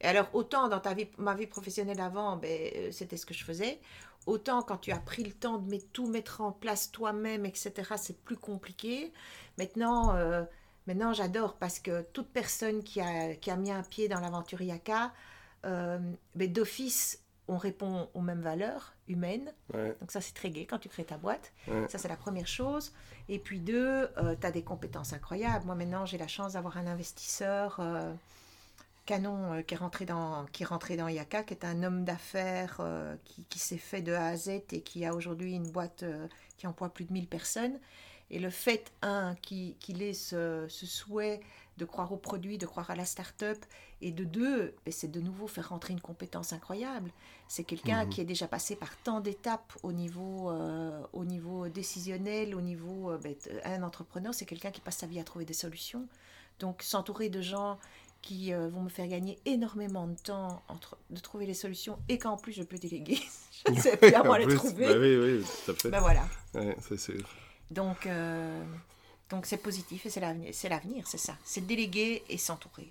B: Et alors, autant dans ta vie, ma vie professionnelle avant, ben, euh, c'était ce que je faisais. Autant quand tu as pris le temps de mettre, tout mettre en place toi-même, etc., c'est plus compliqué. Maintenant, euh, Maintenant, j'adore parce que toute personne qui a, qui a mis un pied dans l'aventure Yaka, euh, ben, d'office, on répond aux mêmes valeurs humaines. Donc ça, c'est très gai quand tu crées ta boîte. Ça, c'est la première chose. Et puis deux, euh, tu as des compétences incroyables. Moi, maintenant, j'ai la chance d'avoir un investisseur euh, canon euh, qui, est rentré dans, qui est rentré dans Yaka, qui est un homme d'affaires qui, qui s'est fait de A à Z et qui a aujourd'hui une boîte qui emploie plus de 1000 personnes. Et le fait, un, qu'il ait ce, souhait de croire au produit, de croire à la start-up, et de deux, ben, c'est de nouveau faire rentrer une compétence incroyable. C'est quelqu'un mhm. qui est déjà passé par tant d'étapes au niveau, euh, au niveau décisionnel, au niveau euh, ben, un entrepreneur, c'est quelqu'un qui passe sa vie à trouver des solutions. Donc s'entourer de gens qui euh, vont me faire gagner énormément de temps entre, de trouver les solutions et qu'en plus je peux déléguer. (laughs) je sais bien moi les trouver.
A: Bah oui, oui, tout à fait.
B: Ben voilà.
A: c'est sûr.
B: Donc, euh, donc c'est positif et c'est l'avenir, c'est ça. C'est déléguer et s'entourer.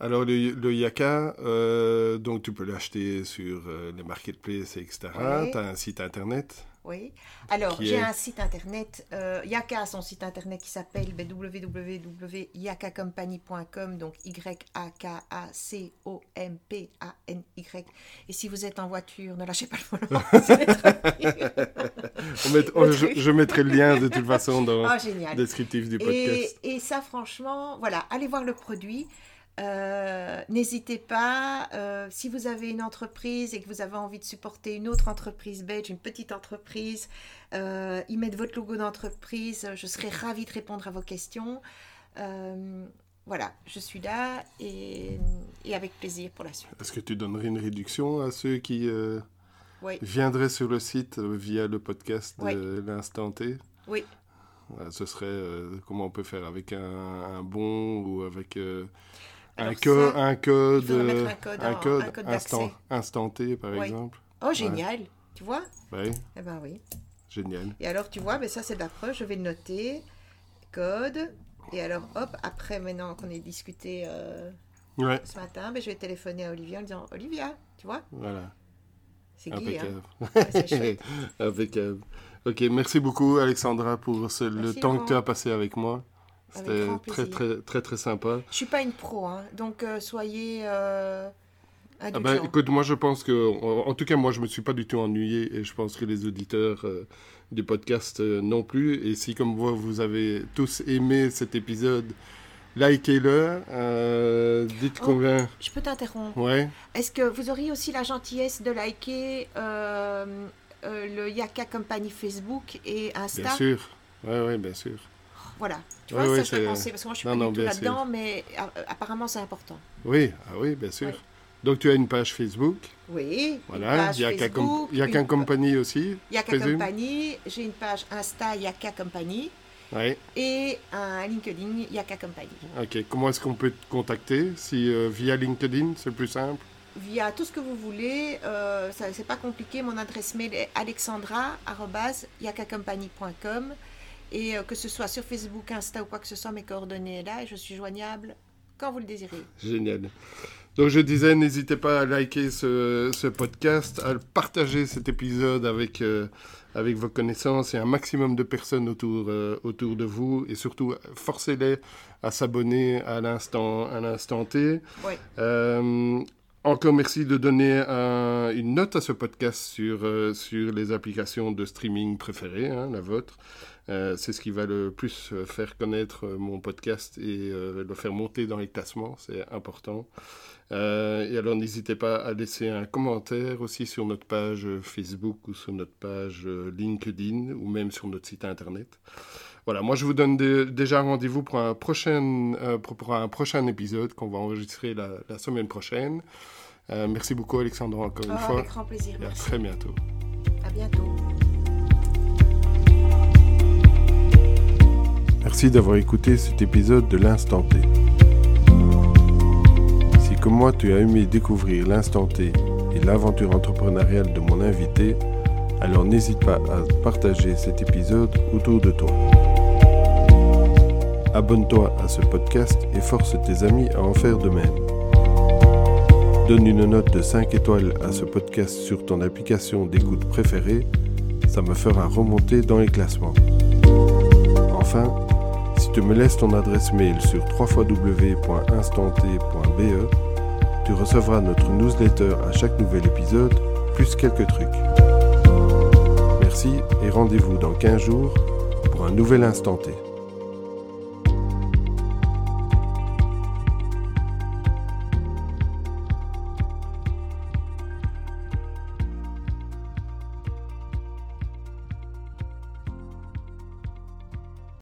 A: Alors le, le Yaka, euh, donc tu peux l'acheter sur euh, les marketplaces, etc. Tu as un site internet
B: oui. Alors, j'ai un site internet. Euh, Yaka a son site internet qui s'appelle www.yakacompany.com, donc Y-A-K-A-C-O-M-P-A-N-Y. Et si vous êtes en voiture, ne lâchez pas le volant. (laughs) (laughs)
A: je, mettrai le lien de toute façon dans oh, le descriptif du podcast.
B: Et, et ça, franchement, voilà, allez voir le produit. Euh, n'hésitez pas, euh, si vous avez une entreprise et que vous avez envie de supporter une autre entreprise belge, une petite entreprise, euh, y mettre votre logo d'entreprise, je serai ravie de répondre à vos questions. voilà, je suis là et, avec plaisir pour la suite.
A: Est-ce que tu donnerais une réduction à ceux qui viendraient sur le site via le podcast de l'instant T?
B: Oui.
A: ce serait comment on peut faire avec un, un bon ou avec un, code, un, code, un, code, instant, instanté, par exemple.
B: Oh, génial. Tu vois?
A: Oui.
B: Eh ben oui.
A: Génial.
B: Et alors, tu vois, mais ça, c'est de la preuve. Je vais le noter. Code. Et alors, hop, après, maintenant qu'on ait discuté euh, ce matin, ben, je vais téléphoner à Olivia en disant Olivia, tu vois?
A: Voilà.
B: C'est Guy, hein (laughs)
A: Impeccable. Ok, merci beaucoup, Alexandra, pour le temps que tu as passé avec moi. C'était très, très, très, très sympa.
B: Je suis pas une pro, hein, donc euh, soyez. Euh,
A: ah ben, écoute, moi je pense que, en, tout cas, moi je me suis pas du tout ennuyé et je pense que les auditeurs euh, du podcast non plus. Et si, comme vous, vous avez tous aimé cet épisode, likez-le. dites oh, combien.
B: Je peux t'interrompre.
A: Ouais.
B: Est-ce que vous auriez aussi la gentillesse de liker le Yaka Company Facebook et Insta?
A: Bien sûr. Oui, oui, bien sûr.
B: Voilà. Tu vois, ça, je parce que moi, je suis pas du tout là-dedans, mais euh, apparemment, c'est important.
A: Oui, ah oui, bien sûr. Donc, tu as une page Facebook.
B: Oui,
A: voilà. il y a Facebook. Il y a qu'un compagnie aussi.
B: Il y a qu'un compagnie. J'ai une page Insta Yaka Company.
A: Oui.
B: Et un LinkedIn Yaka Company.
A: Ok. Comment est-ce qu'on peut te contacter Si euh, via LinkedIn, c'est plus simple?
B: Via tout ce que vous voulez. Euh, c'est pas compliqué. Mon adresse mail est alexandra.yakacompany.com. Et euh, que ce soit sur Facebook, Insta ou quoi que ce soit, mes coordonnées sont là et je suis joignable quand vous le désirez.
A: Génial. Donc je disais, n'hésitez pas à liker ce, podcast, à partager cet épisode avec, euh, avec vos connaissances et un maximum de personnes autour, euh, autour de vous. Et surtout, forcez-les à s'abonner à l'instant, à l'instant T.
B: Oui.
A: encore merci de donner une note à ce podcast sur, sur les applications de streaming préférées, hein, la vôtre. Euh, c'est ce qui va le plus euh, faire connaître euh, mon podcast et le faire monter dans les classements, c'est important. et alors n'hésitez pas à laisser un commentaire aussi sur notre page Facebook ou sur notre page LinkedIn ou même sur notre site internet. Voilà, moi je vous donne déjà rendez-vous pour un prochain, pour, un prochain épisode qu'on va enregistrer la, semaine prochaine. merci beaucoup Alexandre encore une oh, fois.
B: Avec grand plaisir.
A: Et à très bientôt.
B: À bientôt.
A: Merci d'avoir écouté cet épisode de l'Instant T. Si comme moi tu as aimé découvrir l'Instant T et l'aventure entrepreneuriale de mon invité, alors n'hésite pas à partager cet épisode autour de toi. Abonne-toi à ce podcast et force tes amis à en faire de même. Donne une note de 5 étoiles à ce podcast sur ton application d'écoute préférée, ça me fera remonter dans les classements. Enfin, tu me laisses ton adresse mail sur www.instanté.be, tu recevras notre newsletter à chaque nouvel épisode, plus quelques trucs. Merci et rendez-vous dans 15 jours pour un nouvel instant T.